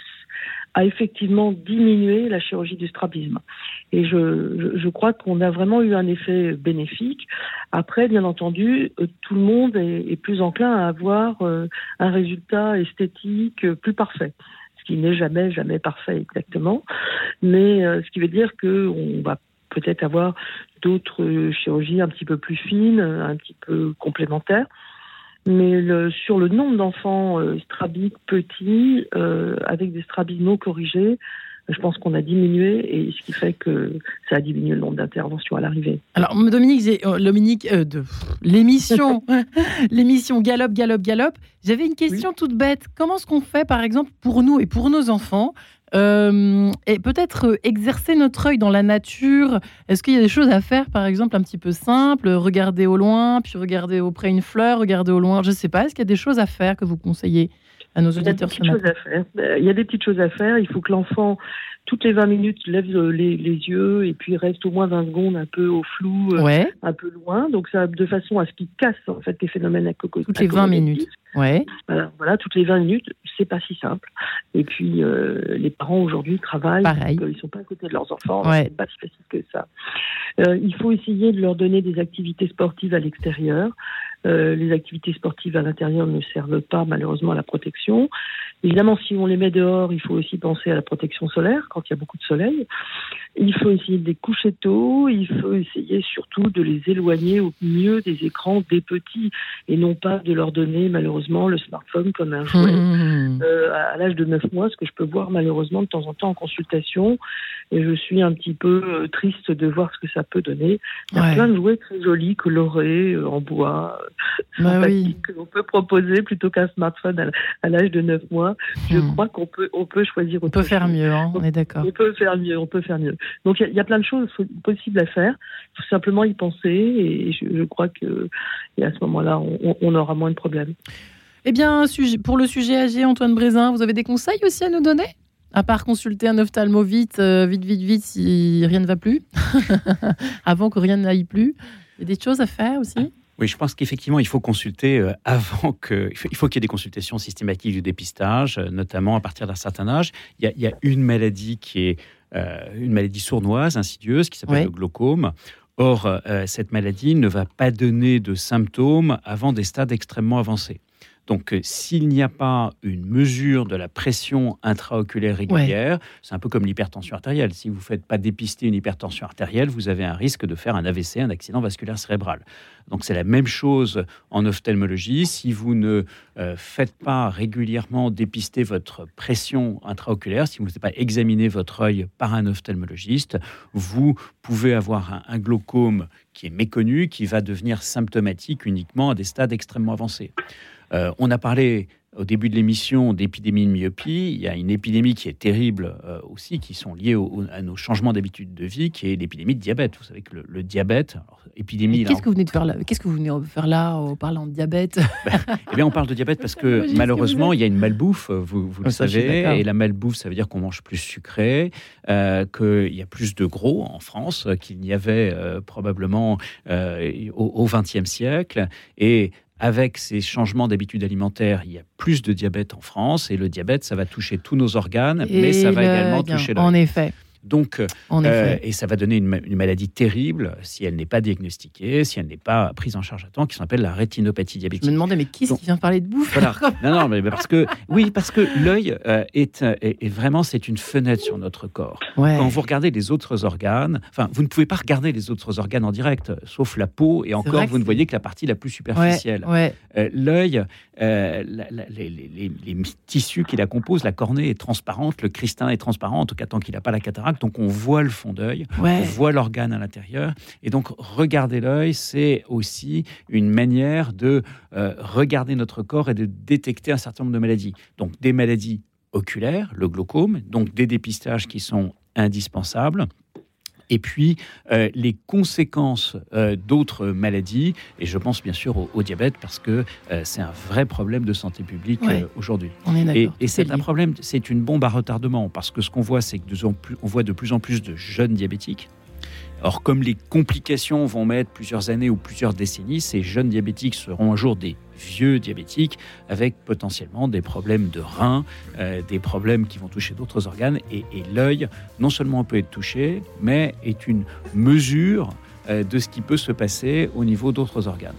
a effectivement diminué la chirurgie du strabisme. Et je, crois qu'on a vraiment eu un effet bénéfique. Après, bien entendu, euh, tout le monde est, plus enclin à avoir euh, un résultat esthétique plus parfait qui n'est jamais, jamais parfait exactement. Mais euh, ce qui veut dire qu'on va peut-être avoir d'autres chirurgies un petit peu plus fines, un petit peu complémentaires. Mais le, sur le nombre d'enfants euh, strabiques petits, euh, avec des strabismes corrigés, je pense qu'on a diminué et ce qui fait que ça a diminué le nombre d'interventions à l'arrivée. Alors Dominique, euh, Dominique euh, de l'émission, l'émission Galop, Galop, Galop. J'avais une question toute bête. Comment est-ce qu'on fait, par exemple, pour nous et pour nos enfants, euh, et peut-être exercer notre œil dans la nature? Est-ce qu'il y a des choses à faire, par exemple, un petit peu simples Regarder au loin, puis regarder auprès une fleur, regarder au loin? Je ne sais pas. Est-ce qu'il y a des choses à faire que vous conseillez? À nos auditeurs Il y a des petites choses à faire. Il y a des petites choses à faire. Il faut que l'enfant toutes les 20 minutes, lève les, les, yeux et puis reste au moins 20 secondes un peu au flou, euh, un peu loin. Donc ça, de façon à ce qu'il casse en fait les phénomènes à coco. Toutes les 20 minutes. Ouais. Voilà, voilà, toutes les 20 minutes, c'est pas si simple. Et puis euh, les parents aujourd'hui travaillent, Pareil. ils sont pas à côté de leurs enfants, ouais. c'est pas si facile que ça. Euh, il faut essayer de leur donner des activités sportives à l'extérieur. Les activités sportives à l'intérieur ne servent pas malheureusement à la protection. Évidemment, si on les met dehors, il faut aussi penser à la protection solaire quand il y a beaucoup de soleil. Il faut essayer de les coucher tôt. Il faut essayer surtout de les éloigner au mieux des écrans des petits et non pas de leur donner malheureusement le smartphone comme un jouet mmh. euh, à l'âge de 9 mois, ce que je peux voir malheureusement de temps en temps en consultation. Et je suis un petit peu euh, triste de voir ce que ça peut donner. Il y a plein de jouets très jolis, colorés, euh, en bois, bah que l'on peut proposer plutôt qu'un smartphone à l'âge de 9 mois. Je hmm. crois qu'on peut, on peut choisir autre On peut faire mieux, hein, on est d'accord. On peut faire mieux, on peut faire mieux. Donc il y, a plein de choses possibles à faire. Il faut simplement y penser et je, crois que à ce moment-là, on, aura moins de problèmes. Eh bien, pour le sujet âgé, Antoine Brézin, vous avez des conseils aussi à nous donner? À part consulter un ophtalmo vite, euh, vite, vite, vite, si rien ne va plus, avant que rien n'aille plus. Il y a des choses à faire aussi? Oui, je pense qu'effectivement, il faut consulter euh, avant que. Il faut qu'il y ait des consultations systématiques du dépistage, euh, notamment à partir d'un certain âge. Il y a, une maladie qui est euh, une maladie sournoise, insidieuse, qui s'appelle le glaucome. Or, cette maladie ne va pas donner de symptômes avant des stades extrêmement avancés. Donc, euh, s'il n'y a pas une mesure de la pression intraoculaire régulière, c'est un peu comme l'hypertension artérielle. Si vous ne faites pas dépister une hypertension artérielle, vous avez un risque de faire un AVC, un accident vasculaire cérébral. Donc, c'est la même chose en ophtalmologie. Si vous ne euh, faites pas régulièrement dépister votre pression intraoculaire, si vous ne faites pas examiner votre œil par un ophtalmologiste, vous pouvez avoir un glaucome qui est méconnu, qui va devenir symptomatique uniquement à des stades extrêmement avancés. Euh, on a parlé au début de l'émission d'épidémie de myopie. Il y a une épidémie qui est terrible euh, aussi, qui sont liées à nos changements d'habitude de vie, qui est l'épidémie de diabète. Vous savez que le, diabète, épidémie. Qu'est-ce que vous venez de faire là? Qu'est-ce que vous venez de faire là en parlant de diabète? Ben, Eh bien, on parle de diabète parce que malheureusement, il y a une malbouffe. Vous, vous le savez, et la malbouffe, ça veut dire qu'on mange plus sucré, euh, qu'il y a plus de gros en France qu'il n'y avait euh, probablement au XXe siècle, et avec ces changements d'habitude alimentaire, il y a plus de diabète en France et le diabète, ça va toucher tous nos organes, mais ça va également toucher l'œil. En effet. Donc, euh, et ça va donner une, maladie terrible si elle n'est pas diagnostiquée, si elle n'est pas prise en charge à temps, qui s'appelle la rétinopathie diabétique. Je me demandais, mais qui, qui vient parler de bouffe Non, non, mais parce que oui, parce que l'œil euh, est, est, vraiment c'est une fenêtre sur notre corps. Quand vous regardez les autres organes, enfin, vous ne pouvez pas regarder les autres organes en direct, sauf la peau, et encore, vous ne voyez que la partie la plus superficielle. Euh, l'œil, les, les, les, tissus qui la composent, la cornée est transparente, le cristallin est transparent, en tout cas tant qu'il n'a pas la cataracte donc on voit le fond d'œil, on voit l'organe à l'intérieur. Et donc regarder l'œil, c'est aussi une manière de euh, regarder notre corps et de détecter un certain nombre de maladies. Donc des maladies oculaires, le glaucome, donc des dépistages qui sont indispensables et puis euh, les conséquences euh, d'autres maladies, et je pense bien sûr au, diabète parce que euh, c'est un vrai problème de santé publique aujourd'hui. Et, et c'est un problème, c'est une bombe à retardement parce que ce qu'on voit, c'est que de, on voit de plus en plus de jeunes diabétiques Or, comme les complications vont mettre plusieurs années ou plusieurs décennies, ces jeunes diabétiques seront un jour des vieux diabétiques avec potentiellement des problèmes de reins, euh, des problèmes qui vont toucher d'autres organes. Et, l'œil, non seulement peut être touché, mais est une mesure euh, de ce qui peut se passer au niveau d'autres organes.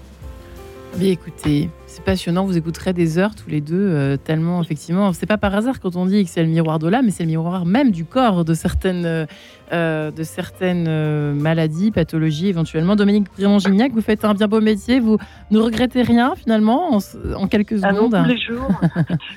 Mais écoutez, c'est passionnant, vous écouterez des heures tous les deux, euh, tellement effectivement, c'est pas par hasard quand on dit que c'est le miroir de l'âme, mais c'est le miroir même du corps de certaines euh, de certaines euh, maladies, pathologies éventuellement. Dominique Brémond-Gignac, vous faites un bien beau métier, vous ne regrettez rien finalement en, quelques ah secondes? Tous les jours,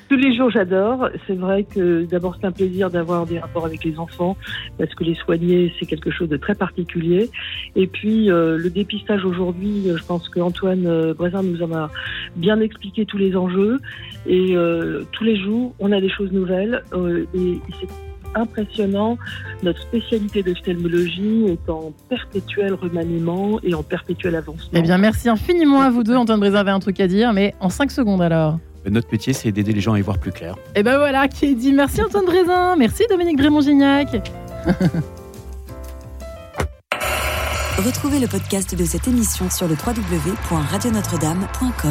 tous les jours j'adore. C'est vrai que d'abord c'est un plaisir d'avoir des rapports avec les enfants parce que les soigner c'est quelque chose de très particulier. Et puis euh, le dépistage aujourd'hui, je pense qu'Antoine euh, nous en a bien expliqué tous les enjeux et tous les jours on a des choses nouvelles et c'est impressionnant. Notre spécialité d'ophtalmologie est en perpétuel remaniement et en perpétuel avancement. Eh bien, merci infiniment à vous deux. Antoine Brézin avait un truc à dire, mais en 5 secondes alors. Notre métier, c'est d'aider les gens à y voir plus clair. Et eh ben voilà, qui est dit. Merci Antoine Brézin, merci Dominique Brémond-Gignac. Retrouvez le podcast de cette émission sur le www.radionotre-dame.com.